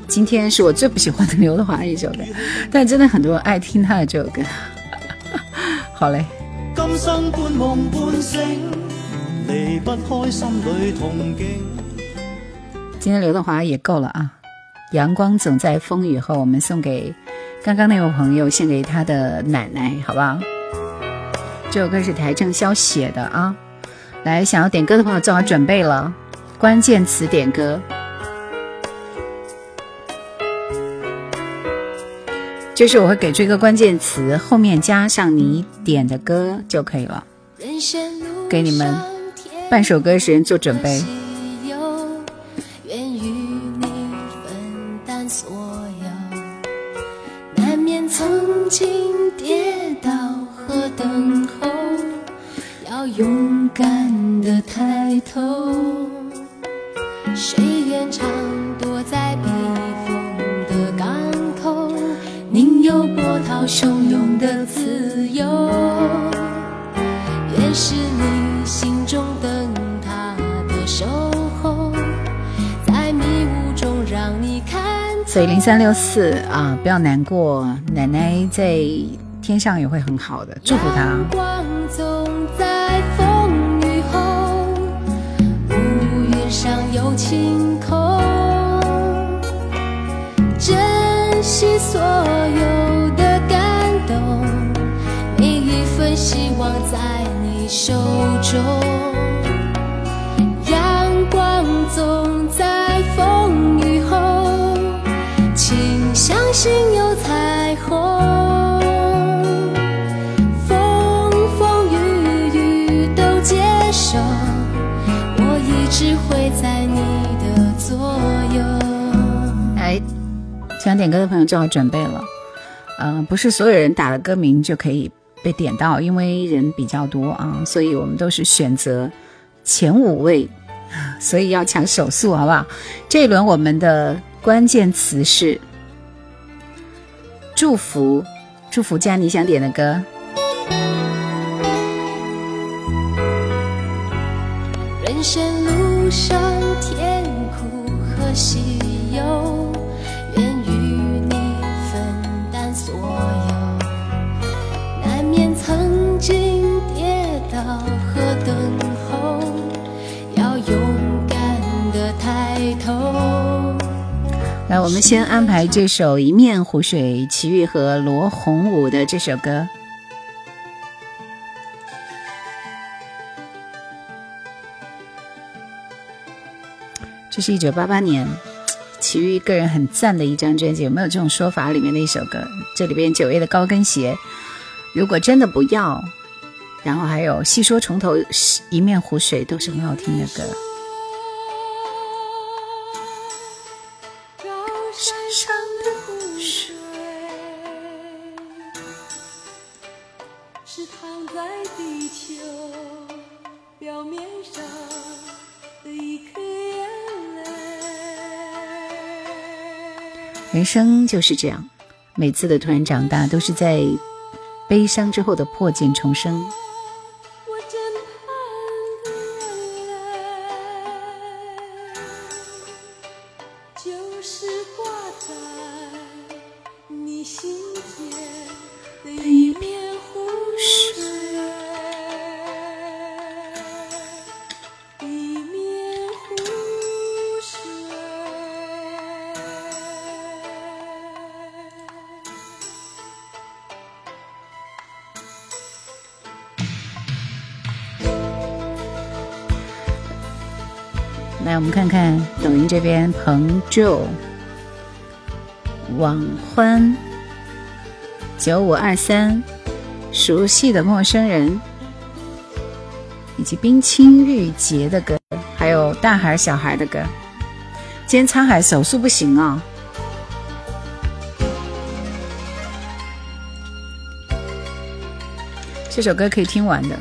今天是我最不喜欢的刘德华一首歌，但真的很多人爱听他的这首歌。好嘞。今生半梦半醒，离不开心里憧憬。今天刘德华也够了啊！阳光总在风雨后，我们送给。刚刚那位朋友献给他的奶奶，好不好？这首歌是邰正宵写的啊。来，想要点歌的朋友做好准备了，关键词点歌。就是我会给出一个关键词，后面加上你点的歌就可以了。给你们半首歌时间做准备。曾经跌倒和等候，要勇敢的抬头。谁愿常躲在避风的港口？宁有波涛汹涌的自由。愿是你心中灯塔的守所以零三六四啊，不要难过，奶奶在天上也会很好的，祝福她。光总在风雨后，乌云上有晴空，珍惜所有的感动，每一份希望在你手中。阳光总在风雨后，请相信有彩虹。风风雨雨都接受，我一直会在你的左右。哎，想点歌的朋友做好准备了。嗯、不是所有人打了歌名就可以被点到，因为人比较多啊，所以我们都是选择前五位，所以要抢手速，好不好？这一轮我们的关键词是祝福，祝福加你想点的歌。人生路上甜苦和喜忧，来，我们先安排这首《一面湖水》，齐豫和罗红武的这首歌。这是一九八八年齐豫个人很赞的一张专辑，有没有这种说法？里面的一首歌，这里边九月的高跟鞋，如果真的不要，然后还有细说重头，一面湖水都是很好听的歌。人生就是这样，每次的突然长大，都是在悲伤之后的破茧重生。这边，彭就、网欢、九五二三、熟悉的陌生人，以及冰清玉洁的歌，还有大孩小孩的歌。今天沧海手速不行啊、这首歌可以听完的。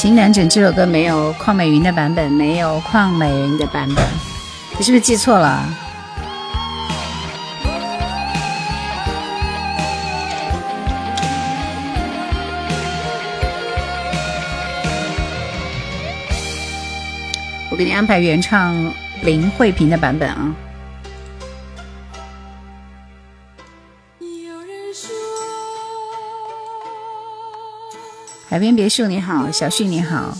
情难枕这首歌没有邝美云的版本，没有邝美云的版本，你是不是记错了？我给你安排原唱林慧萍的版本啊。海边别墅你好，小旭你好。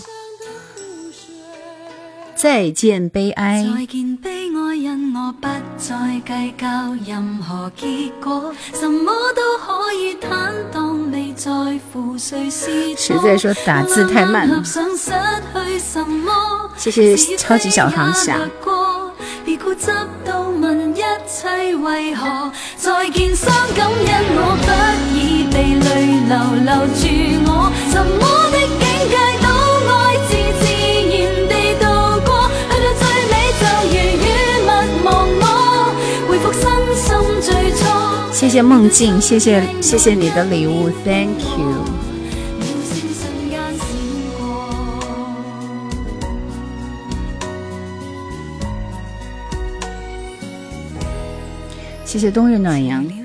再见悲哀。再见悲哀，因我不再计较任何结果，什么都可以坦荡，未在乎谁是谁在说打字太慢。谢谢超级小航侠。别固执到问一切为何，再见伤感，因我不已被泪流留住我，什么的境界都爱自自然地度过，去到最尾就如雨密忘我，回复身心最初。谢谢梦境，谢谢谢谢你的礼物，Thank you。谢谢冬日暖阳。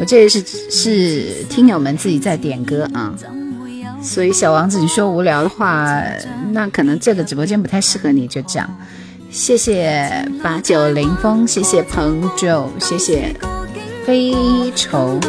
我这也是是听友们自己在点歌啊，所以小王子，你说无聊的话，那可能这个直播间不太适合你，就这样。谢谢八九零风，谢谢彭九，谢谢飞愁。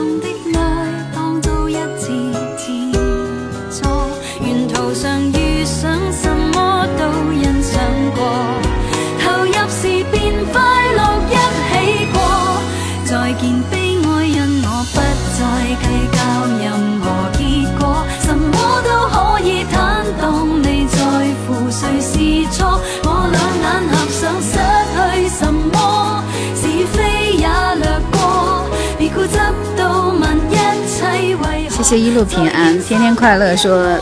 谢一路平安，天天快乐。说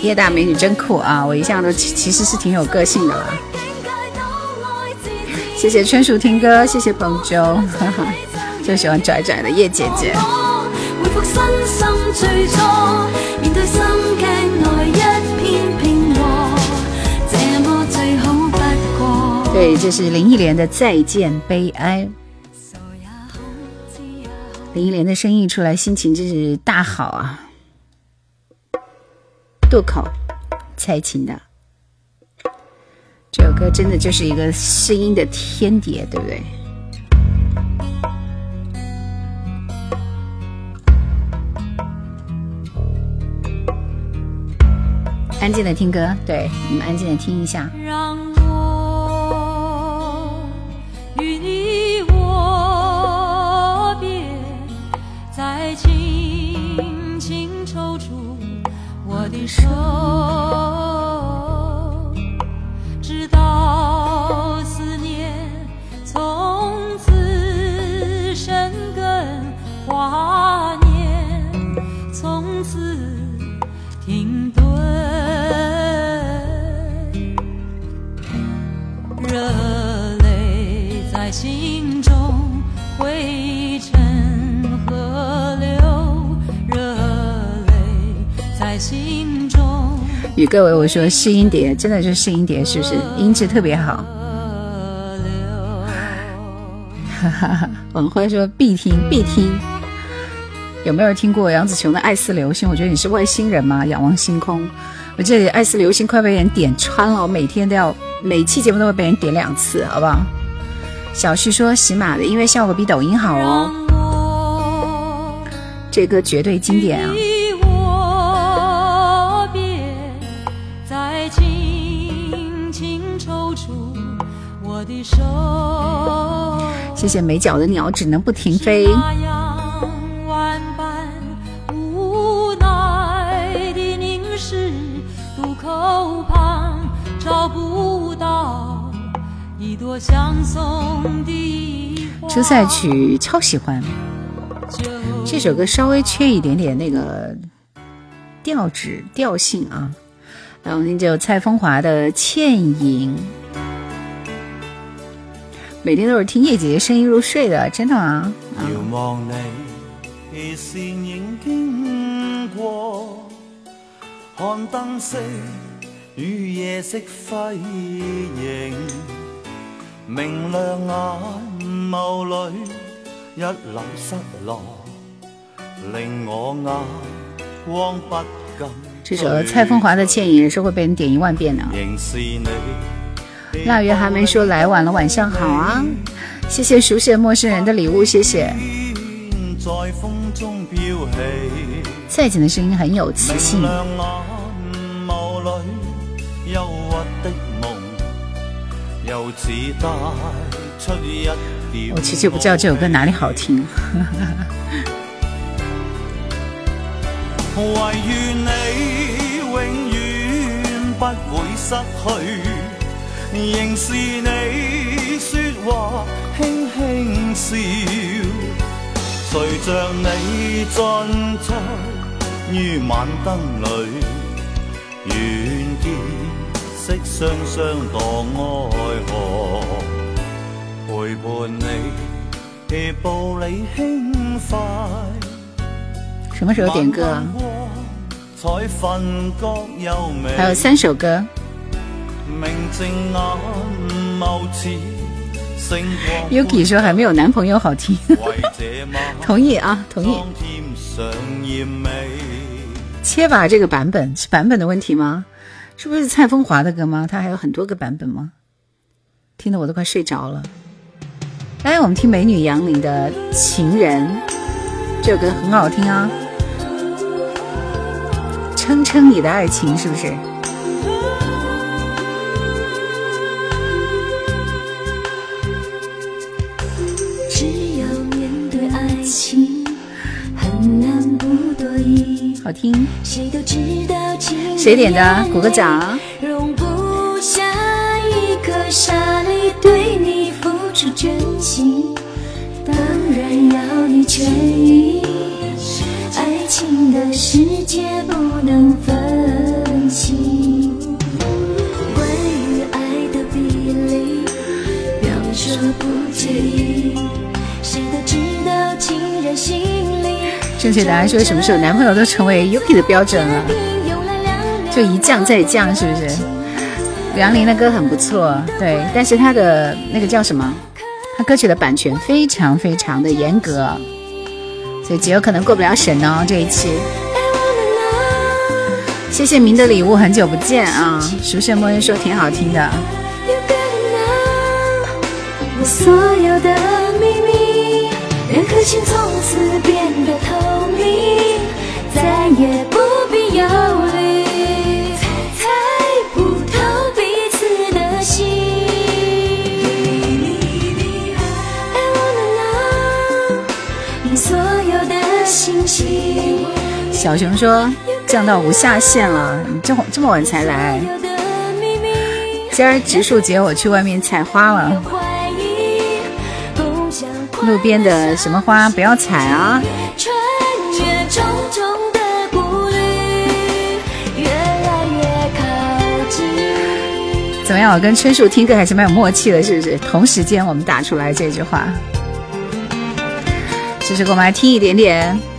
叶大美女真酷啊！我一向都其实是挺有个性的啦。谢谢春树听歌，谢谢彭舟，就喜欢拽拽的叶姐姐。对，这是林忆莲的《再见悲哀》。林忆莲的声音一出来，心情真是大好啊！渡口，蔡琴的这首歌真的就是一个声音的天碟，对不对？安静的听歌，对，你们安静的听一下。的手，直到思念从此生根，华念从此停顿，热泪在心与各位我说试音碟，真的就是试音碟，是不是音质特别好？哈哈哈！王欢说必听必听，有没有人听过杨紫琼的《爱似流星》？我觉得你是外星人吗？仰望星空，我这里《爱似流星》快被人点穿了，我每天都要每期节目都会被人点两次，好不好？小旭说喜马的音乐效果比抖音好哦，这歌绝对经典啊！谢谢没脚的鸟只能不停飞。出赛曲超喜欢，这首歌稍微缺一点点那个调子调性啊。然后听就蔡枫华的《倩影》。每天都是听叶姐姐声音入睡的，真的吗？遥望你，倩影经过，看灯色与夜色辉映，明亮眼眸里一缕失落，令我眼光不禁。这首蔡枫华的《倩影》也是会被人点一万遍的。仍是你。腊月还没说来晚了，晚上好啊！谢谢熟悉的陌生人的礼物，谢谢。蔡琴的声音很有磁性。我其实不知道这首歌哪里好听。唯愿你永远不会失去。仍是你说话轻轻笑，随着你进出于晚灯里，愿见色双双堕爱河，陪伴你步履轻快。什么时候点歌啊？还有三首歌。Yuki 说还没有男朋友好听，同意啊，同意。切吧，这个版本是版本的问题吗？是不是蔡枫华的歌吗？他还有很多个版本吗？听得我都快睡着了。来，我们听美女杨林的《情人》，这首歌很好听啊。称称你的爱情是不是？情很难不得已好听，谁都知道谁点的？鼓个掌。容不下一颗沙粒对你付出真心，当然要你全意。爱情的世界不能分清，关于爱的比例，表面说不介意，正确答案说什么时候男朋友都成为 Yuki 的标准了，就一降再降，是不是？梁林的歌很不错，对，但是他的那个叫什么？他歌曲的版权非常非常的严格，所以极有可能过不了审哦。这一期，谢谢明的礼物，很久不见啊！熟悉莫言说挺好听的。所有的秘密，让颗心从此变得透明。再也不必忧虑，猜不透彼此的心。I wanna know 你所有的星星。小熊说降到无下限了，你这这么晚才来？今儿植树节我去外面采花了，路边的什么花不要采啊！怎么样？我跟春树听歌还是蛮有默契的，是不是？同时间我们打出来这句话，这首歌我们来听一点点。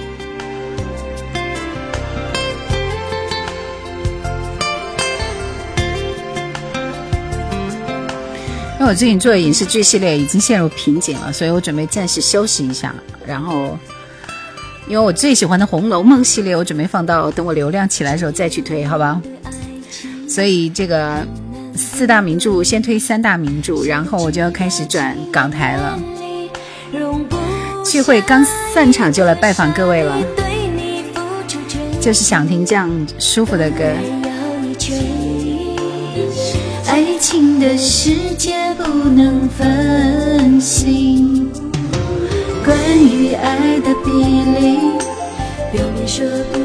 因为我最近做的影视剧系列已经陷入瓶颈了，所以我准备暂时休息一下。然后，因为我最喜欢的《红楼梦》系列，我准备放到等我流量起来的时候再去推，好吧？所以这个。四大名著先推三大名著，然后我就要开始转港台了。聚会刚散场就来拜访各位了，就是想听这样舒服的歌。情的世界不能分心，关于爱的比例，表面说不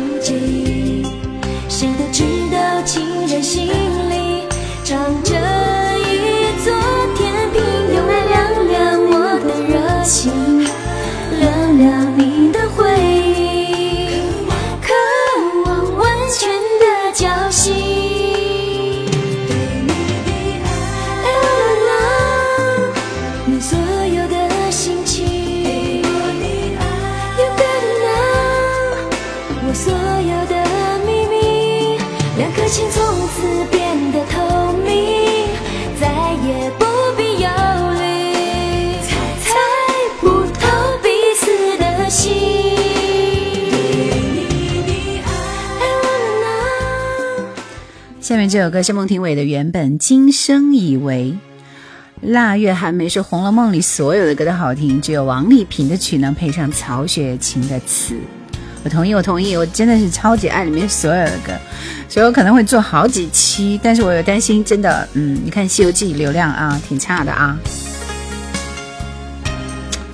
面这首歌是孟庭苇的原本《今生以为》。腊月寒梅是《红楼梦》里所有的歌都好听，只有王丽萍的曲能配上曹雪芹的词。我同意，我同意，我真的是超级爱里面所有的歌，所以我可能会做好几期，但是我又担心，真的，嗯，你看《西游记》流量啊，挺差的啊。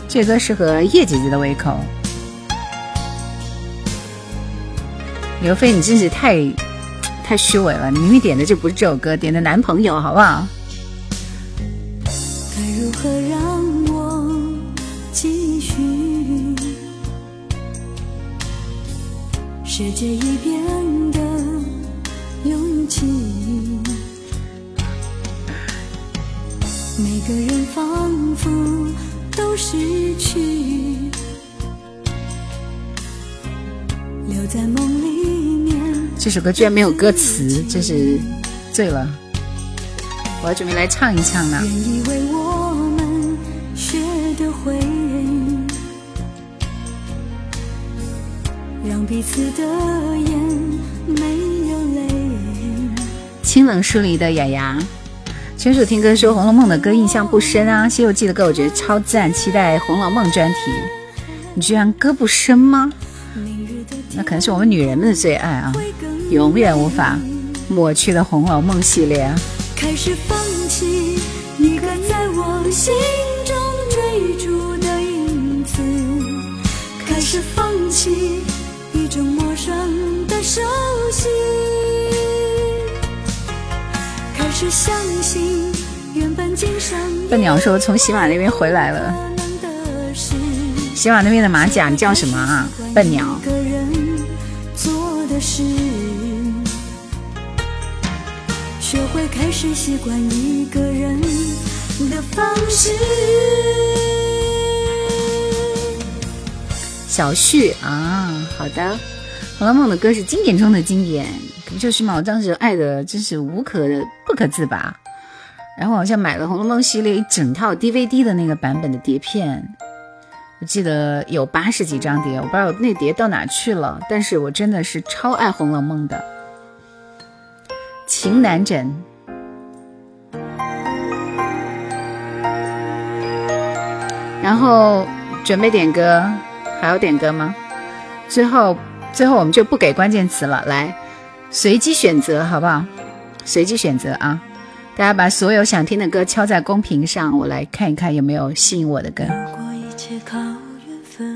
这歌适合叶姐姐的胃口。刘飞，你真是太太虚伪了，你明明点的就不是这首歌，点的男朋友，好不好？该如何让我继续？世界已变得拥挤，每个人仿佛都失去，留在梦里。这首歌居然没有歌词，真是醉了！我要准备来唱一唱呢。让彼此的眼没有泪。清冷疏离的雅雅，全属听歌说《红楼梦》的歌印象不深啊，《西游记》的歌我觉得超赞，期待《红楼梦》专题。你居然歌不深吗？那可能是我们女人们的最爱啊，永远无法抹去的《红楼梦》系列。开始放弃一个在我心中追逐的影子，开始放弃一种陌生的。熟悉，开始相信原本今生。笨鸟说从喜马那边回来了。喜马那边的马甲，你叫什么啊？笨鸟。学会开始习惯一个人的方式。小旭啊，好的。《红楼梦》的歌是经典中的经典，不就是嘛？我当时爱的真是无可不可自拔，然后好像买了《红楼梦》系列一整套 DVD 的那个版本的碟片，我记得有八十几张碟，我不知道那碟到哪去了。但是我真的是超爱《红楼梦》的，情难枕。然后准备点歌，还要点歌吗？最后。最后我们就不给关键词了，来随机选择，好不好？随机选择啊！大家把所有想听的歌敲在公屏上，我来看一看有没有吸引我的歌。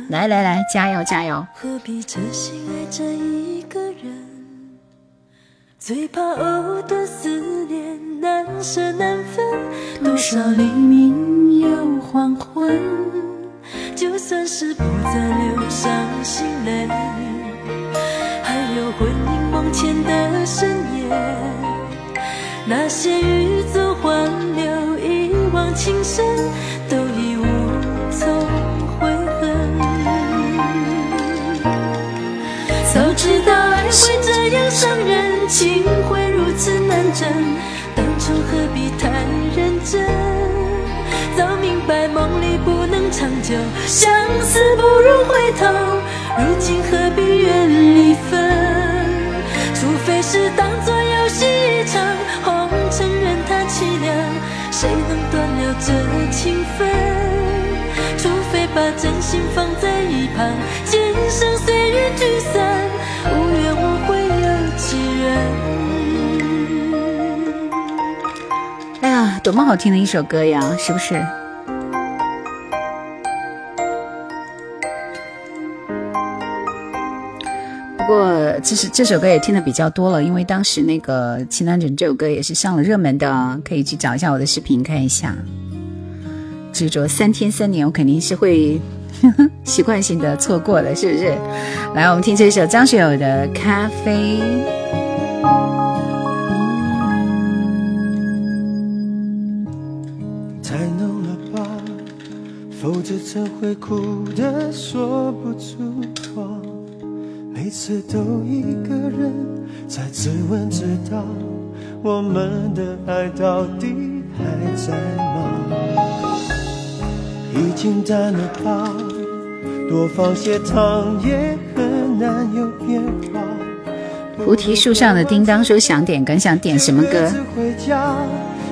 来来来，加油加油！何必痴心爱着一个人？最怕藕断丝连，难舍难分。多少黎明又黄昏，就算是不再流伤心泪。还有魂萦梦牵的深夜，那些欲走还留、一往情深，都已无从悔恨。早知道爱会这样伤人，情会如此难枕，当初何必太认真？早明白梦里不能长久，相思不如回头，如今何必怨离分？除非是当作游戏一场，红尘任它凄凉，谁能断了这情分？除非把真心放在一旁，今生随缘聚散，多么好听的一首歌呀，是不是？不过，这是这首歌也听的比较多了，因为当时那个《情难枕》这首歌也是上了热门的，可以去找一下我的视频看一下。执着三天三年，我肯定是会呵 呵习惯性的错过的，是不是？来，我们听这首张学友的《咖啡》。否则怎会哭得说不出话？每次都一个人在自问自答，我们的爱到底还在吗？已经淡了吧，多放些糖也很难有变化。菩提树上的叮当说想点歌，想点什么歌？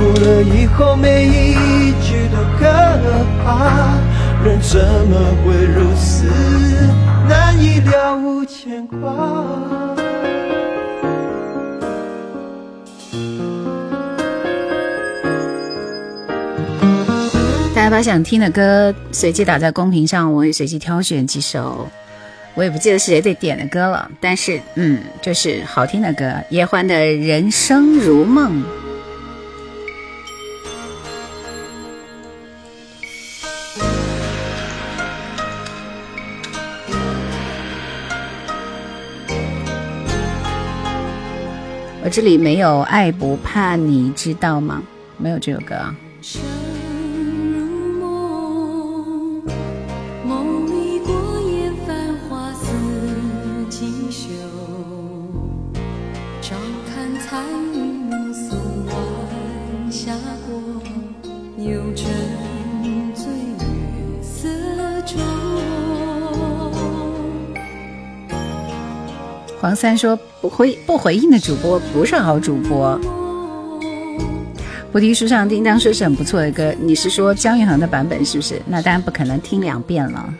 哭了以后，每一句都可怕。人怎么会如此难以了无牵挂？大家把想听的歌随机打在公屏上，我会随机挑选几首。我也不记得是谁得点的歌了，但是嗯，就是好听的歌。叶欢的《人生如梦》。这里没有爱不怕，你知道吗？没有这首歌啊。三说不回不回应的主播不是好主播。菩提树上叮当说是很不错的歌，你是说姜育恒的版本是不是？那当然不可能听两遍了。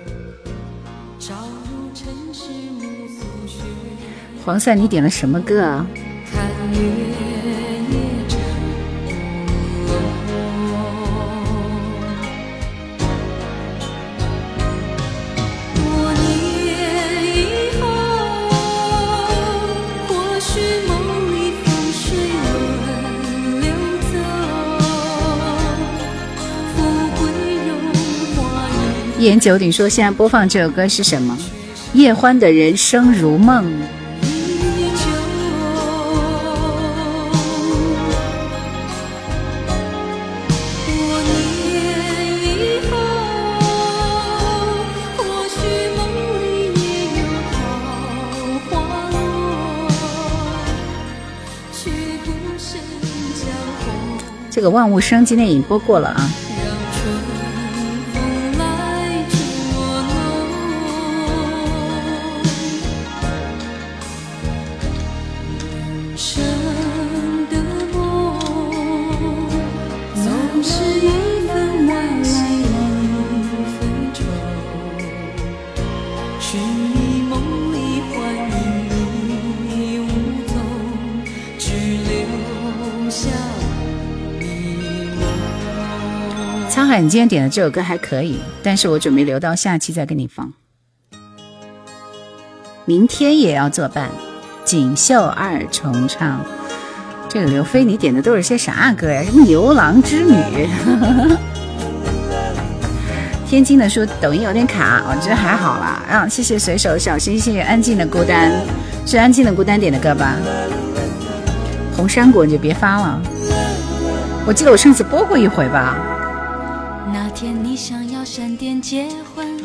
黄三，你点了什么歌啊？一言九鼎说：“现在播放这首歌是什么？叶欢的人生如梦。”这个万物生今天已经播过了啊。你今天点的这首歌还可以，但是我准备留到下期再给你放。明天也要作伴，锦绣二重唱。这个刘飞，你点的都是些啥歌呀？什么牛郎织女？天津的说抖音有点卡，我觉得还好啦。啊，谢谢随手小心，谢谢安静的孤单，是安静的孤单点的歌吧？红山果你就别发了，我记得我上次播过一回吧。闪电结婚，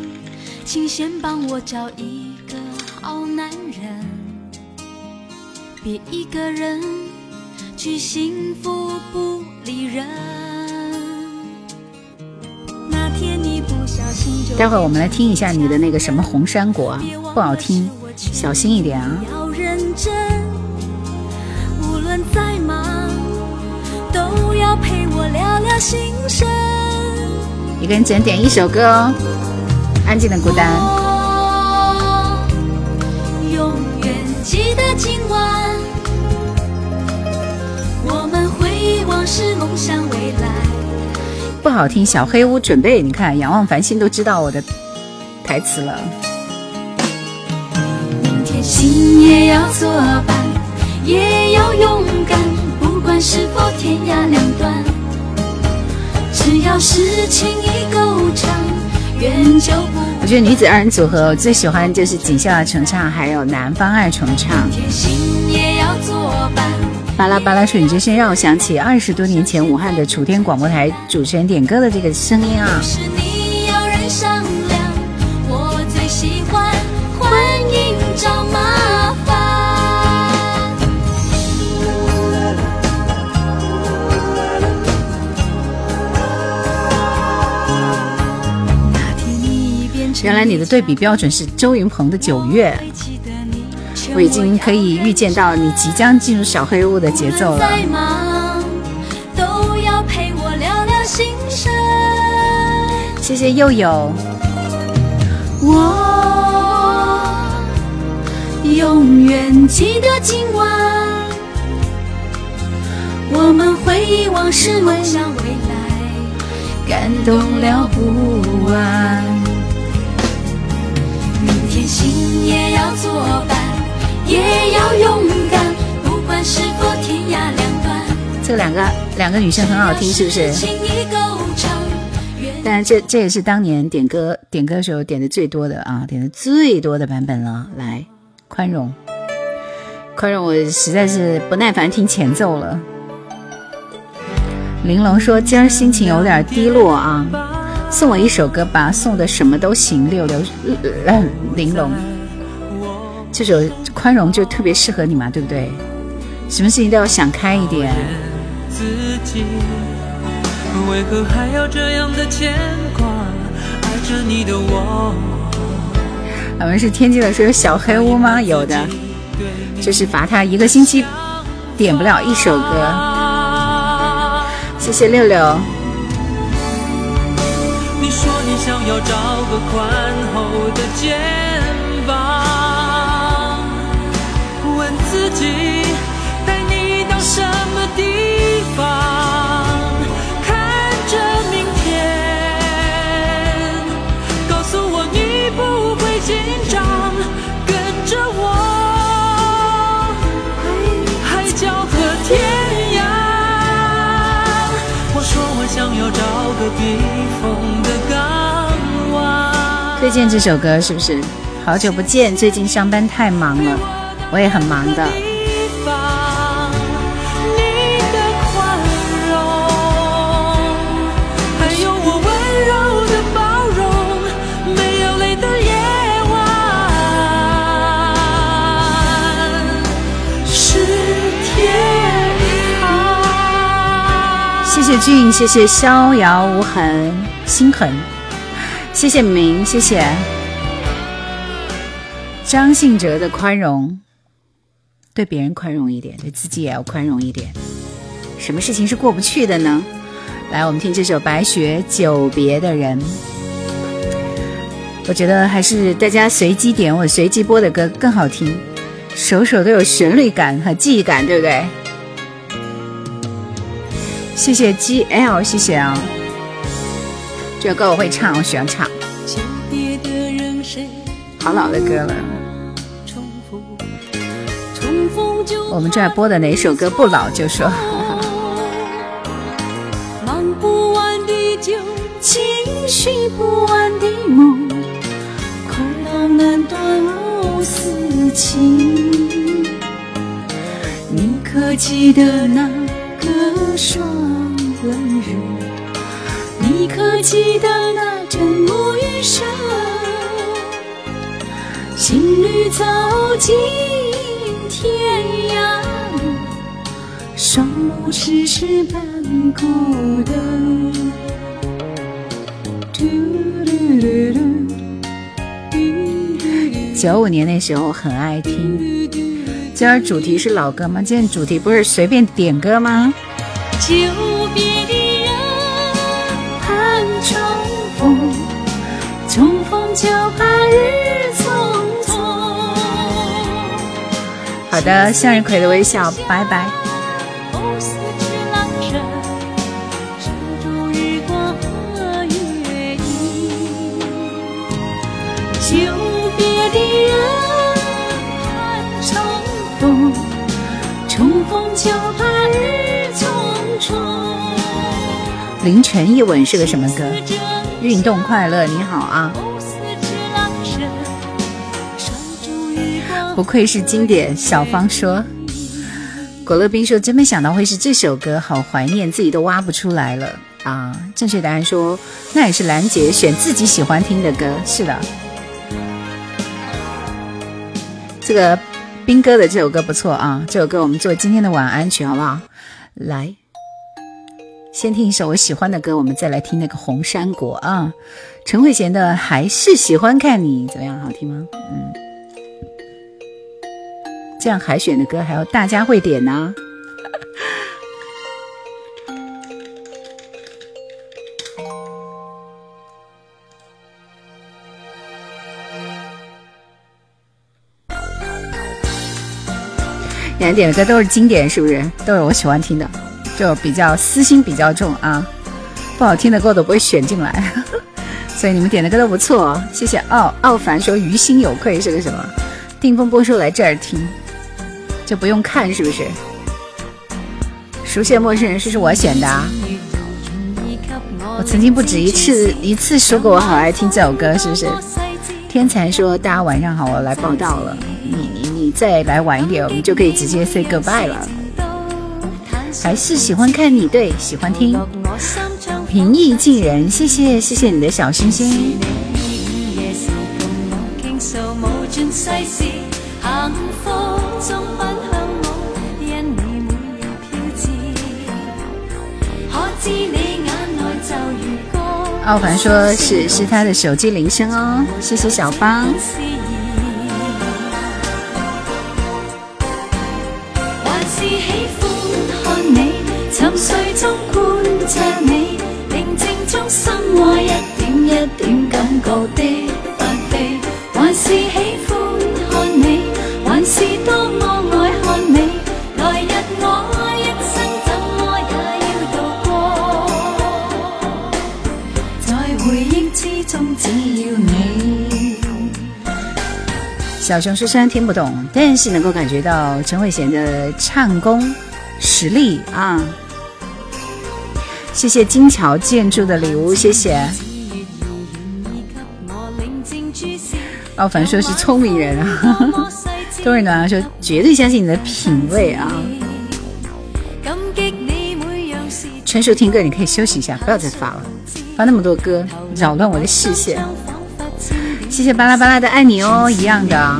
请先帮我找一个好男人，别一个人去幸福不理人。那天你不小心就待会儿我们来听一下你的那个什么红山果啊，不好听，小心一点啊。要认真，无论再忙，都要陪我聊聊心声。一个人只能点一首歌哦，《安静的孤单》。永远记得今晚，我们回忆往事，梦想未来。不好听，小黑屋准备，你看，仰望繁星都知道我的台词了。明天心也要作伴，也要勇敢，不管是否天涯两端。只要是情意够长，愿就不。我觉得女子二人组合，我最喜欢就是锦绣二重唱，还有南方二重唱。心也要要作伴。巴拉巴拉说：“你这声让我想起二十多年前武汉的楚天广播台主持人点歌的这个声音啊。”原来你的对比标准是周云鹏的《九月》，我已经可以预见到你即将进入小黑屋的节奏了。再忙都要陪我聊聊心声。谢谢佑佑，我永远记得今晚，我们回忆往事，梦想未来，感动了不完。心也要作伴，也要勇敢，不管是否天涯两端。这两个两个女生很好听，是不是？但这这也是当年点歌点歌时候点的最多的啊，点的最多的版本了。来，宽容，宽容，我实在是不耐烦听前奏了。玲珑说今儿心情有点低落啊，送我一首歌吧，送的什么都行。六六呃玲珑，这首宽容就特别适合你嘛，对不对？什么事情都要想开一点。自己，为何还要这样的牵挂？爱着你的我，我们是天津的说有小黑屋吗？有的，就是罚他一个星期点不了一首歌。谢谢六六。你说你想要找个宽厚的肩膀，问自己带你到什么地方？看着明天，告诉我你不会紧张，跟着我，海角和天涯。我说我想要找个避风湾。推荐这首歌是不是？好久不见，最近上班太忙了，我也很忙的。地方，你的宽容，还有我温柔的包容，没有泪的夜晚是天堂。谢谢俊，谢谢逍遥无痕，心痕，谢谢明，谢谢张信哲的宽容，对别人宽容一点，对自己也要宽容一点。什么事情是过不去的呢？来，我们听这首《白雪久别的人》。我觉得还是大家随机点我随机播的歌更好听，首首都有旋律感和记忆感，对不对？谢谢 GL，谢谢啊！这首歌我会唱，我喜欢唱，久别的人谁好老的歌了。我们这儿播的哪首歌不老就说，忙不完的酒，情绪不完的梦，苦恼难断无私情。你可记得那个？你可记得那针木雨声？情侣走尽天涯路。双目痴痴伴孤灯。九五年那时候很爱听。今儿主题是老歌吗？今天主题不是随便点歌吗？久好的，向日葵的微笑，拜拜。久别的人盼重逢，重逢就怕日匆匆。凌晨一吻是个什么歌？运动快乐，你好啊！不愧是经典。小芳说，果乐冰说：“真没想到会是这首歌，好怀念，自己都挖不出来了啊！”正确答案说：“那也是兰姐选自己喜欢听的歌。”是的，这个兵哥的这首歌不错啊，这首歌我们做今天的晚安曲，好不好？来，先听一首我喜欢的歌，我们再来听那个《红山果》啊，陈慧娴的《还是喜欢看你》，怎么样？好听吗？嗯。这样海选的歌还要大家会点呢。你们点的歌都是经典，是不是？都是我喜欢听的，就比较私心比较重啊。不好听的歌都不会选进来，所以你们点的歌都不错。谢谢奥奥凡说于心有愧是个什么？定风波说来这儿听。就不用看是不是？熟悉的陌生人是是我选的。我曾经不止一次一次说过我好爱听这首歌，是不是？天才说大家晚上好，我来报道了。你你你再来晚一点，我们就可以直接 say goodbye 了。还是喜欢看你对，喜欢听。平易近人，谢谢谢谢你的小心心。奥凡说是是他的手机铃声哦，谢谢小芳。小熊说：“虽然听不懂，但是能够感觉到陈慧娴的唱功实力啊！谢谢金桥建筑的礼物，谢谢。奥凡说是聪明人啊，多人暖说绝对相信你的品味啊。纯属听歌，你可以休息一下，不要再发了，发那么多歌扰乱我的视线。”谢谢巴拉巴拉的爱你哦，一样的。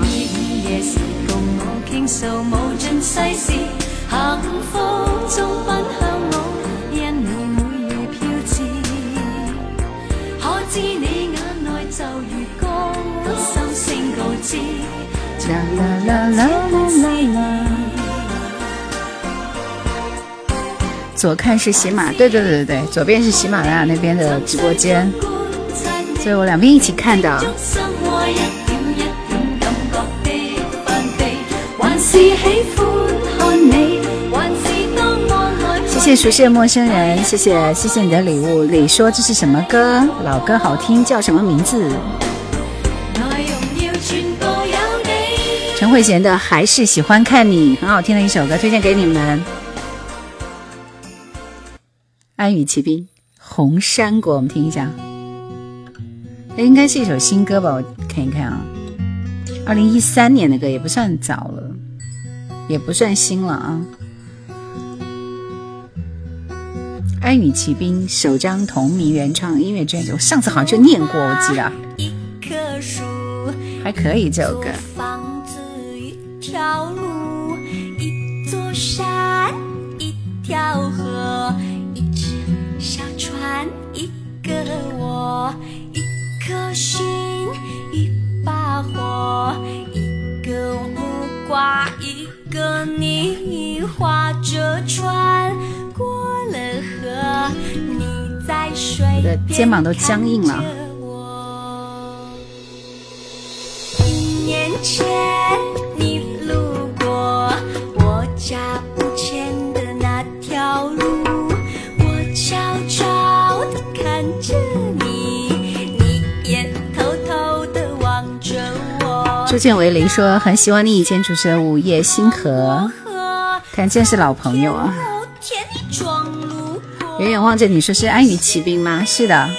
左看是喜马，对对对对对，左边是喜马拉雅那边的直播间。所以我两边一起看的。谢谢熟悉的陌生人，谢谢谢谢你的礼物。你说这是什么歌？老歌好听，叫什么名字？陈慧娴的还是喜欢看你，很好听的一首歌，推荐给你们。安与骑兵，红山果，我们听一下。那应该是一首新歌吧？我看一看啊，二零一三年的歌也不算早了，也不算新了啊。《爱女骑兵》首张同名原创音乐专辑，我上次好像就念过，我记得。一棵树还可以这首歌。颗心，一把火，一个木瓜，一个你，划着船过了河。你在水我的肩膀都僵硬了。一年前你路过我家周建伟雷说很喜欢你以前主持的《午夜星河》，看见是老朋友啊。远远望着你说是安于骑兵吗？是的。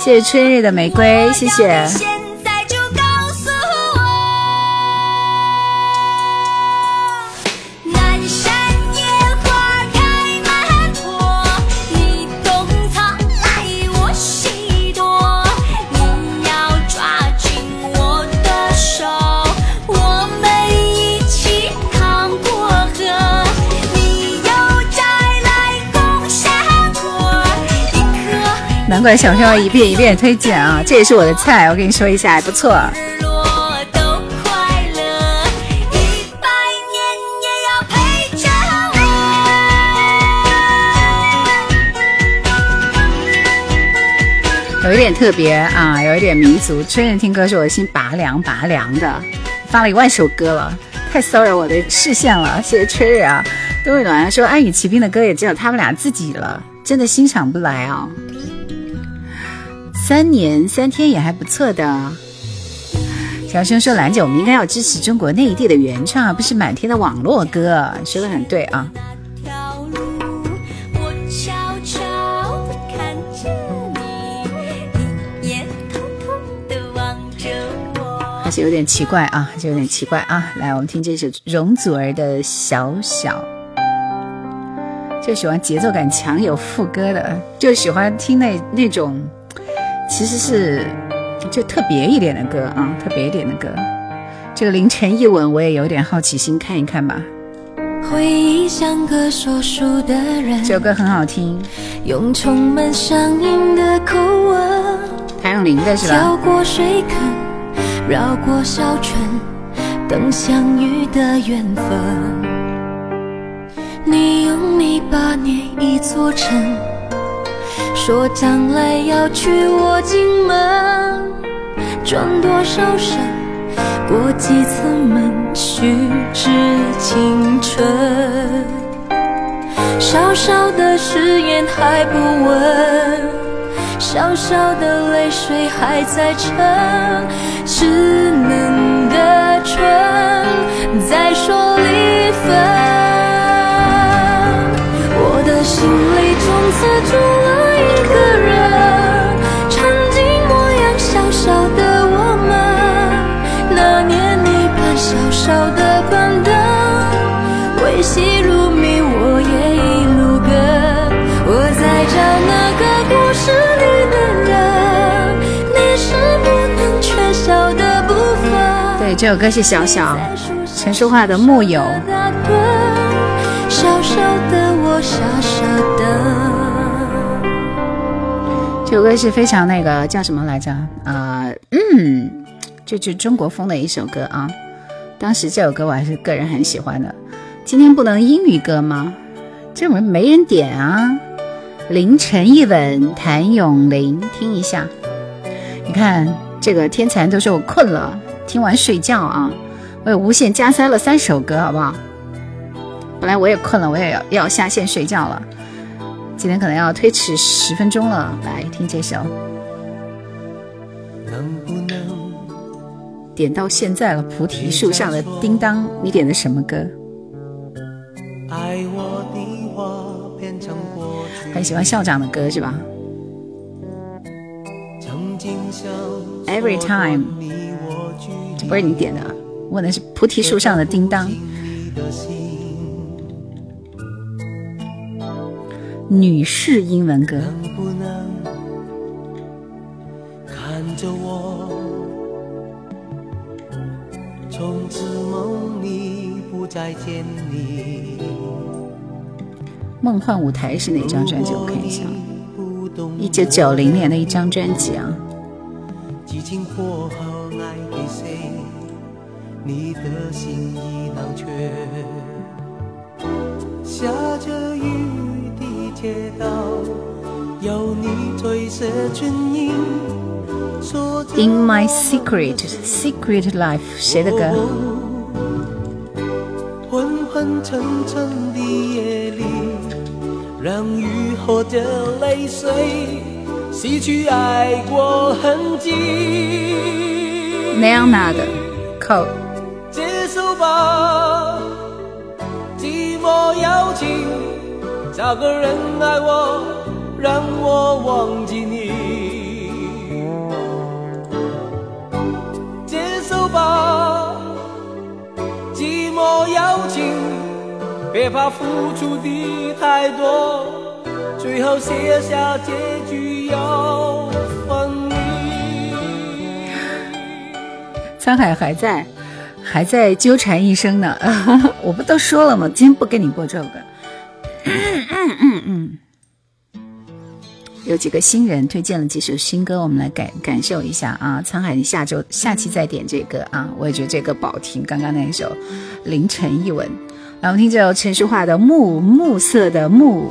谢谢春日的玫瑰，谢谢。难怪小飘一遍一遍推荐啊，这也是我的菜，我跟你说一下，还不错。有一点特别啊，有一点民族。春日听歌是我的心拔凉拔凉的，发了一万首歌了，太骚扰我的视线了。谢谢春日啊，冬日暖说安与骑兵的歌也只有他们俩自己了，真的欣赏不来啊。三年三天也还不错的。小声说兰姐，我们应该要支持中国内地的原创，而不是满天的网络歌。说的很对啊。还是有点奇怪啊，还是有点奇怪啊！来，我们听这首容祖儿的《小小》，就喜欢节奏感强、有副歌的，就喜欢听那那种，其实是就特别一点的歌啊，特别一点的歌。这个凌晨一吻，我也有点好奇心，看一看吧。回忆像个说书的人，这首歌很好听，用充满乡音的口吻，谭咏麟的是吧？跳过水坑。绕过小村，等相遇的缘分。你用泥巴捏一座城，说将来要娶我进门。转多少身，过几次门，虚掷青春。小小的誓言还不稳。小小的泪水还在撑，稚嫩的唇在说离分。我的心里从此住了一个人，曾经模样小小的我们，那年你搬小小的，我也一路跟。我在找那个故事。这首歌是小小陈淑桦的《木有》。这首歌是非常那个叫什么来着？啊，嗯，就就中国风的一首歌啊。当时这首歌我还是个人很喜欢的。今天不能英语歌吗？这没没人点啊。凌晨一吻，谭咏麟，听一下。你看这个天才都说我困了。听完睡觉啊！我也无限加塞了三首歌，好不好？本来我也困了，我也要要下线睡觉了。今天可能要推迟十分钟了，来听这首。能不能点到现在了，菩提树上的叮当，你点的什么歌？爱我的话变成过很喜欢校长的歌是吧？Every time。这不是你点的，问的是菩提树上的叮当。女士英文歌。梦幻舞台是哪张专辑？我看一下，一九九零年的一张专辑啊。你的心已囊却，下着雨的街道，有你褪色唇印。In my secret, secret life，谁的歌？昏昏沉沉的夜里，让雨后的泪水洗去爱过痕迹。Nana 的《Cold》。吧，寂寞邀请，那个人爱我，让我忘记你。接受吧，寂寞邀请，别怕付出的太多，最后写下结局要分离。沧海还在。还在纠缠一生呢，我不都说了吗？今天不跟你播这个。嗯嗯嗯嗯，有几个新人推荐了几首新歌，我们来感感受一下啊！沧海，你下周下期再点这个啊，我也觉得这个不好听。刚刚那一首《凌晨一吻》，来我们听这首陈淑桦的《暮暮色的暮》。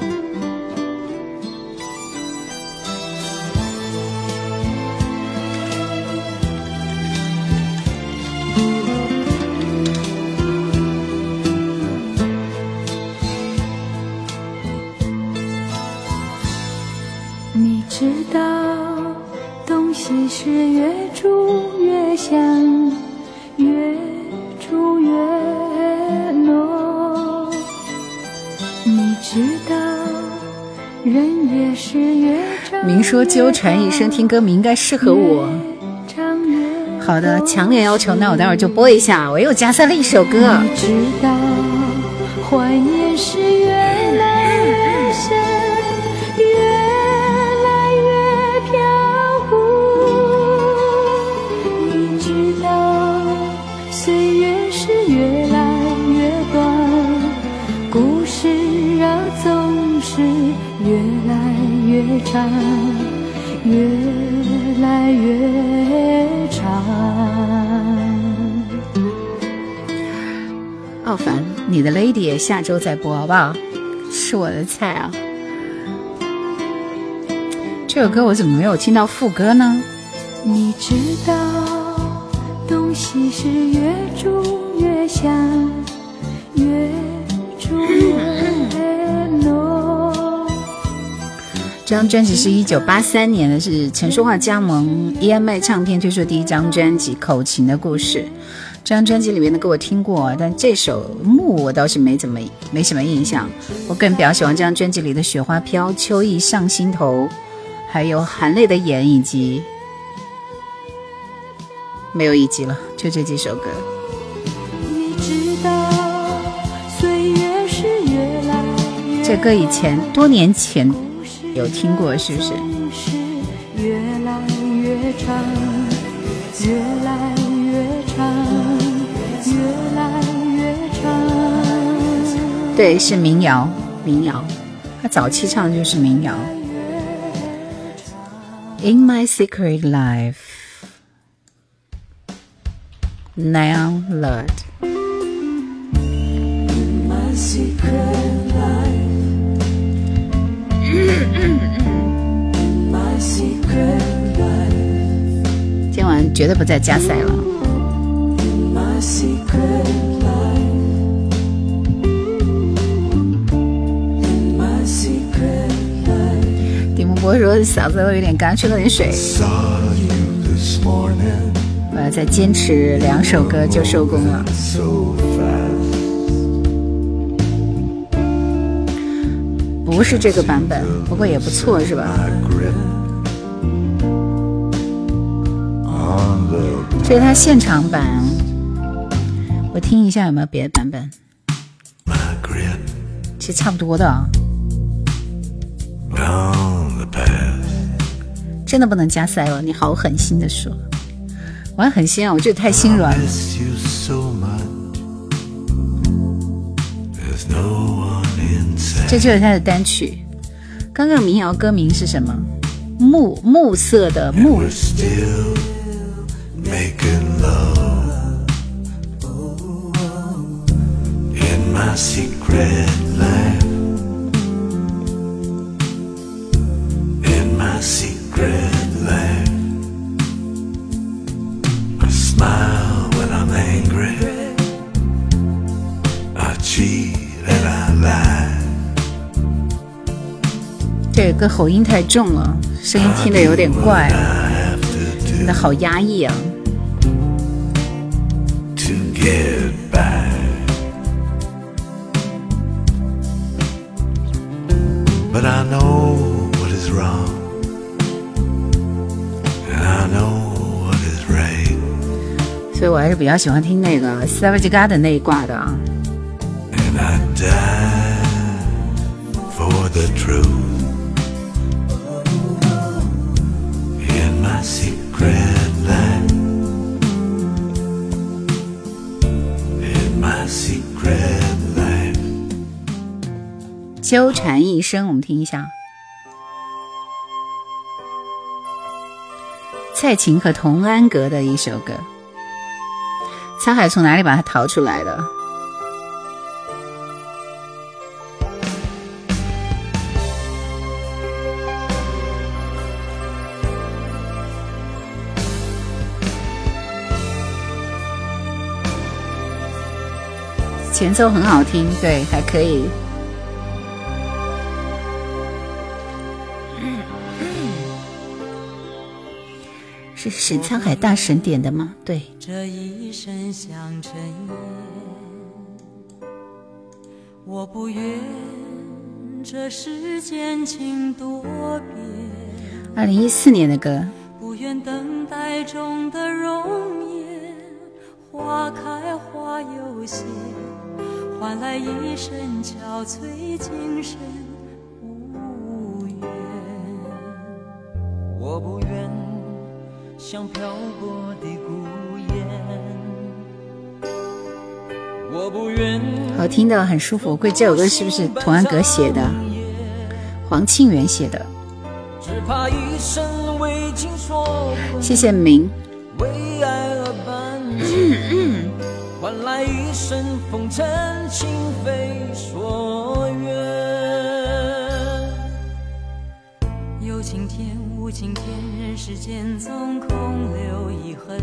纠缠一生，听歌名应该适合我。好的，强烈要求，那我待会儿就播一下。我又加塞了一首歌。下周再播好不好？是我的菜啊！这首歌我怎么没有听到副歌呢？你知道，东西是越煮越香，越煮越浓。这 张专辑是一九八三年的，是陈淑桦加盟 EMI 唱片推出的第一张专辑《口琴的故事》。这张专辑里面的歌我听过，但这首《木》我倒是没怎么没什么印象。我个人比较喜欢这张专辑里的《雪花飘》《秋意上心头》，还有《含泪的眼》，以及没有一集了，就这几首歌。这歌以前多年前。有听过是不是？越来越长，越来对，是民谣，民谣。他早期唱的就是民谣。In my secret life, now Lord. My secret 今晚绝对不再加塞了。顶木波说嗓子都有点干，去喝点水。我要再坚持两首歌就收工了。不是这个版本，不过也不错，是吧？这是他现场版，我听一下有没有别的版本。其实差不多的。真的不能加塞哦，你好狠心的说，我还狠心啊，我觉得太心软了。这就是他的单曲。刚刚民谣歌名是什么？暮暮色的暮。这个喉音太重了，声音听得有点怪，真的好压抑啊。所以我还是比较喜欢听那个 Savage Garden 那一挂的啊。纠缠一生，我们听一下。蔡琴和童安格的一首歌。沧海从哪里把它淘出来的？前奏很好听，对，还可以。是沧海大神点的吗？对。这一生像尘烟，我不愿这世间情多变。二零一四年的歌。不愿等待中的容颜，花开花又谢，换来一身憔悴，今生无缘。我不愿。像飘过的孤雁，我不愿。好听的，很舒服。贵这首歌是不是童安格写的？黄庆元写的。只怕一生为情所谢谢明。为爱而换来一生风尘，情非所晴天。世间总空留一痕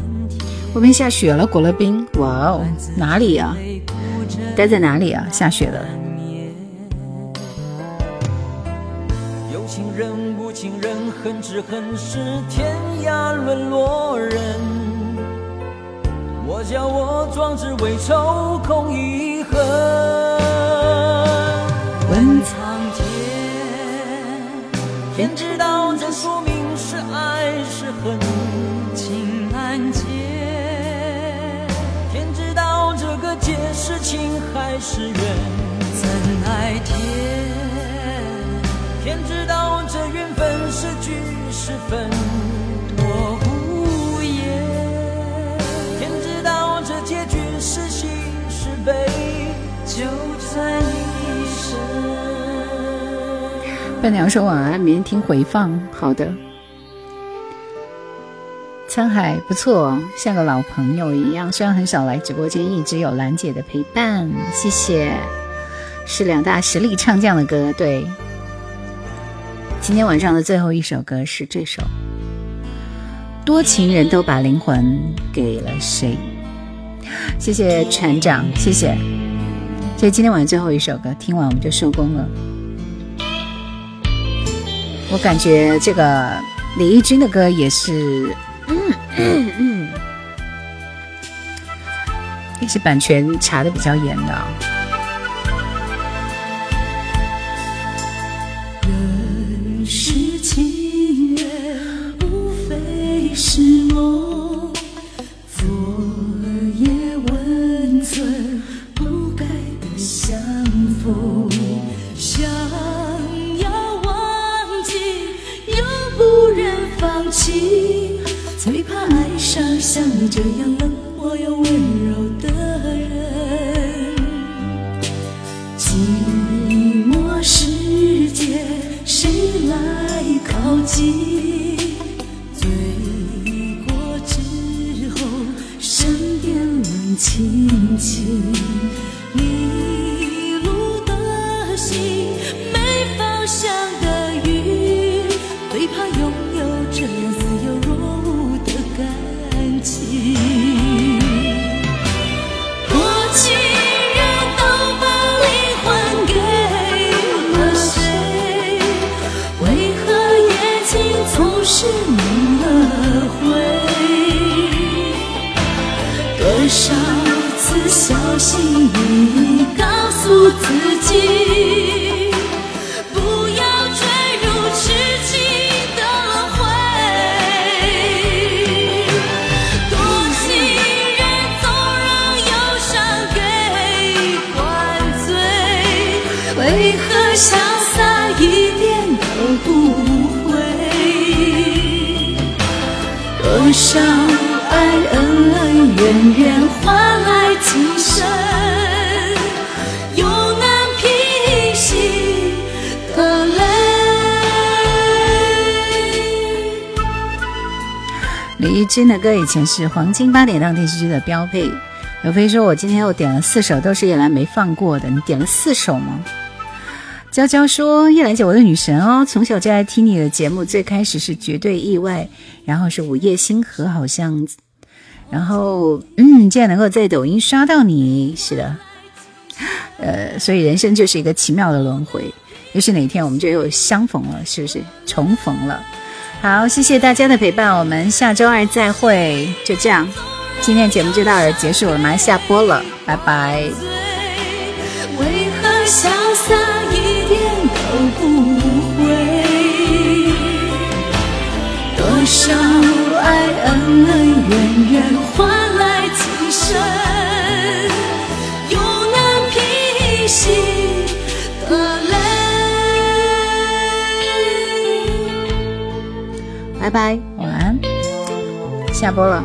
外面下雪了，裹了冰，哇哦，哪里呀？待在哪里啊？下雪了。有情人无情人，恨只恨是天涯沦落人。我叫我壮志未酬空遗恨。问苍天，天知道这宿命。是爱是恨，情难解。天知道这个劫是情还是缘，怎奈天？天知道这缘分是聚是分，我无言。天知道这结局是喜是悲，就在你身。伴娘说晚安，明天听回放。好的。沧海不错，像个老朋友一样。虽然很少来直播间，一直有兰姐的陪伴，谢谢。是两大实力唱将的歌，对。今天晚上的最后一首歌是这首《多情人都把灵魂给了谁》。谢谢船长，谢谢。这今天晚上最后一首歌，听完我们就收工了。我感觉这个李翊君的歌也是。嗯嗯，也是版权查的比较严的。人世情缘，无非是梦。昨夜温存，不该的相逢。想要忘记，又不忍放弃。最怕爱上像你这样冷漠又温柔的人，寂寞世界谁来靠近？醉过之后，身边冷清清。自真的歌以前是黄金八点档电视剧的标配。有飞说：“我今天又点了四首，都是叶兰没放过的。你点了四首吗？”娇娇说：“叶兰姐，我的女神哦，从小就爱听你的节目。最开始是绝对意外，然后是午夜星河，好像，然后嗯，竟然能够在抖音刷到你，是的，呃，所以人生就是一个奇妙的轮回。也许哪天我们就又相逢了，是不是？重逢了。好，谢谢大家的陪伴，我们下周二再会。就这样。”今天节目就到这结束了，马上下播了，拜拜。为何潇洒一点都不会？多少爱恩恩怨怨换来今生，拜拜，晚安，下播了。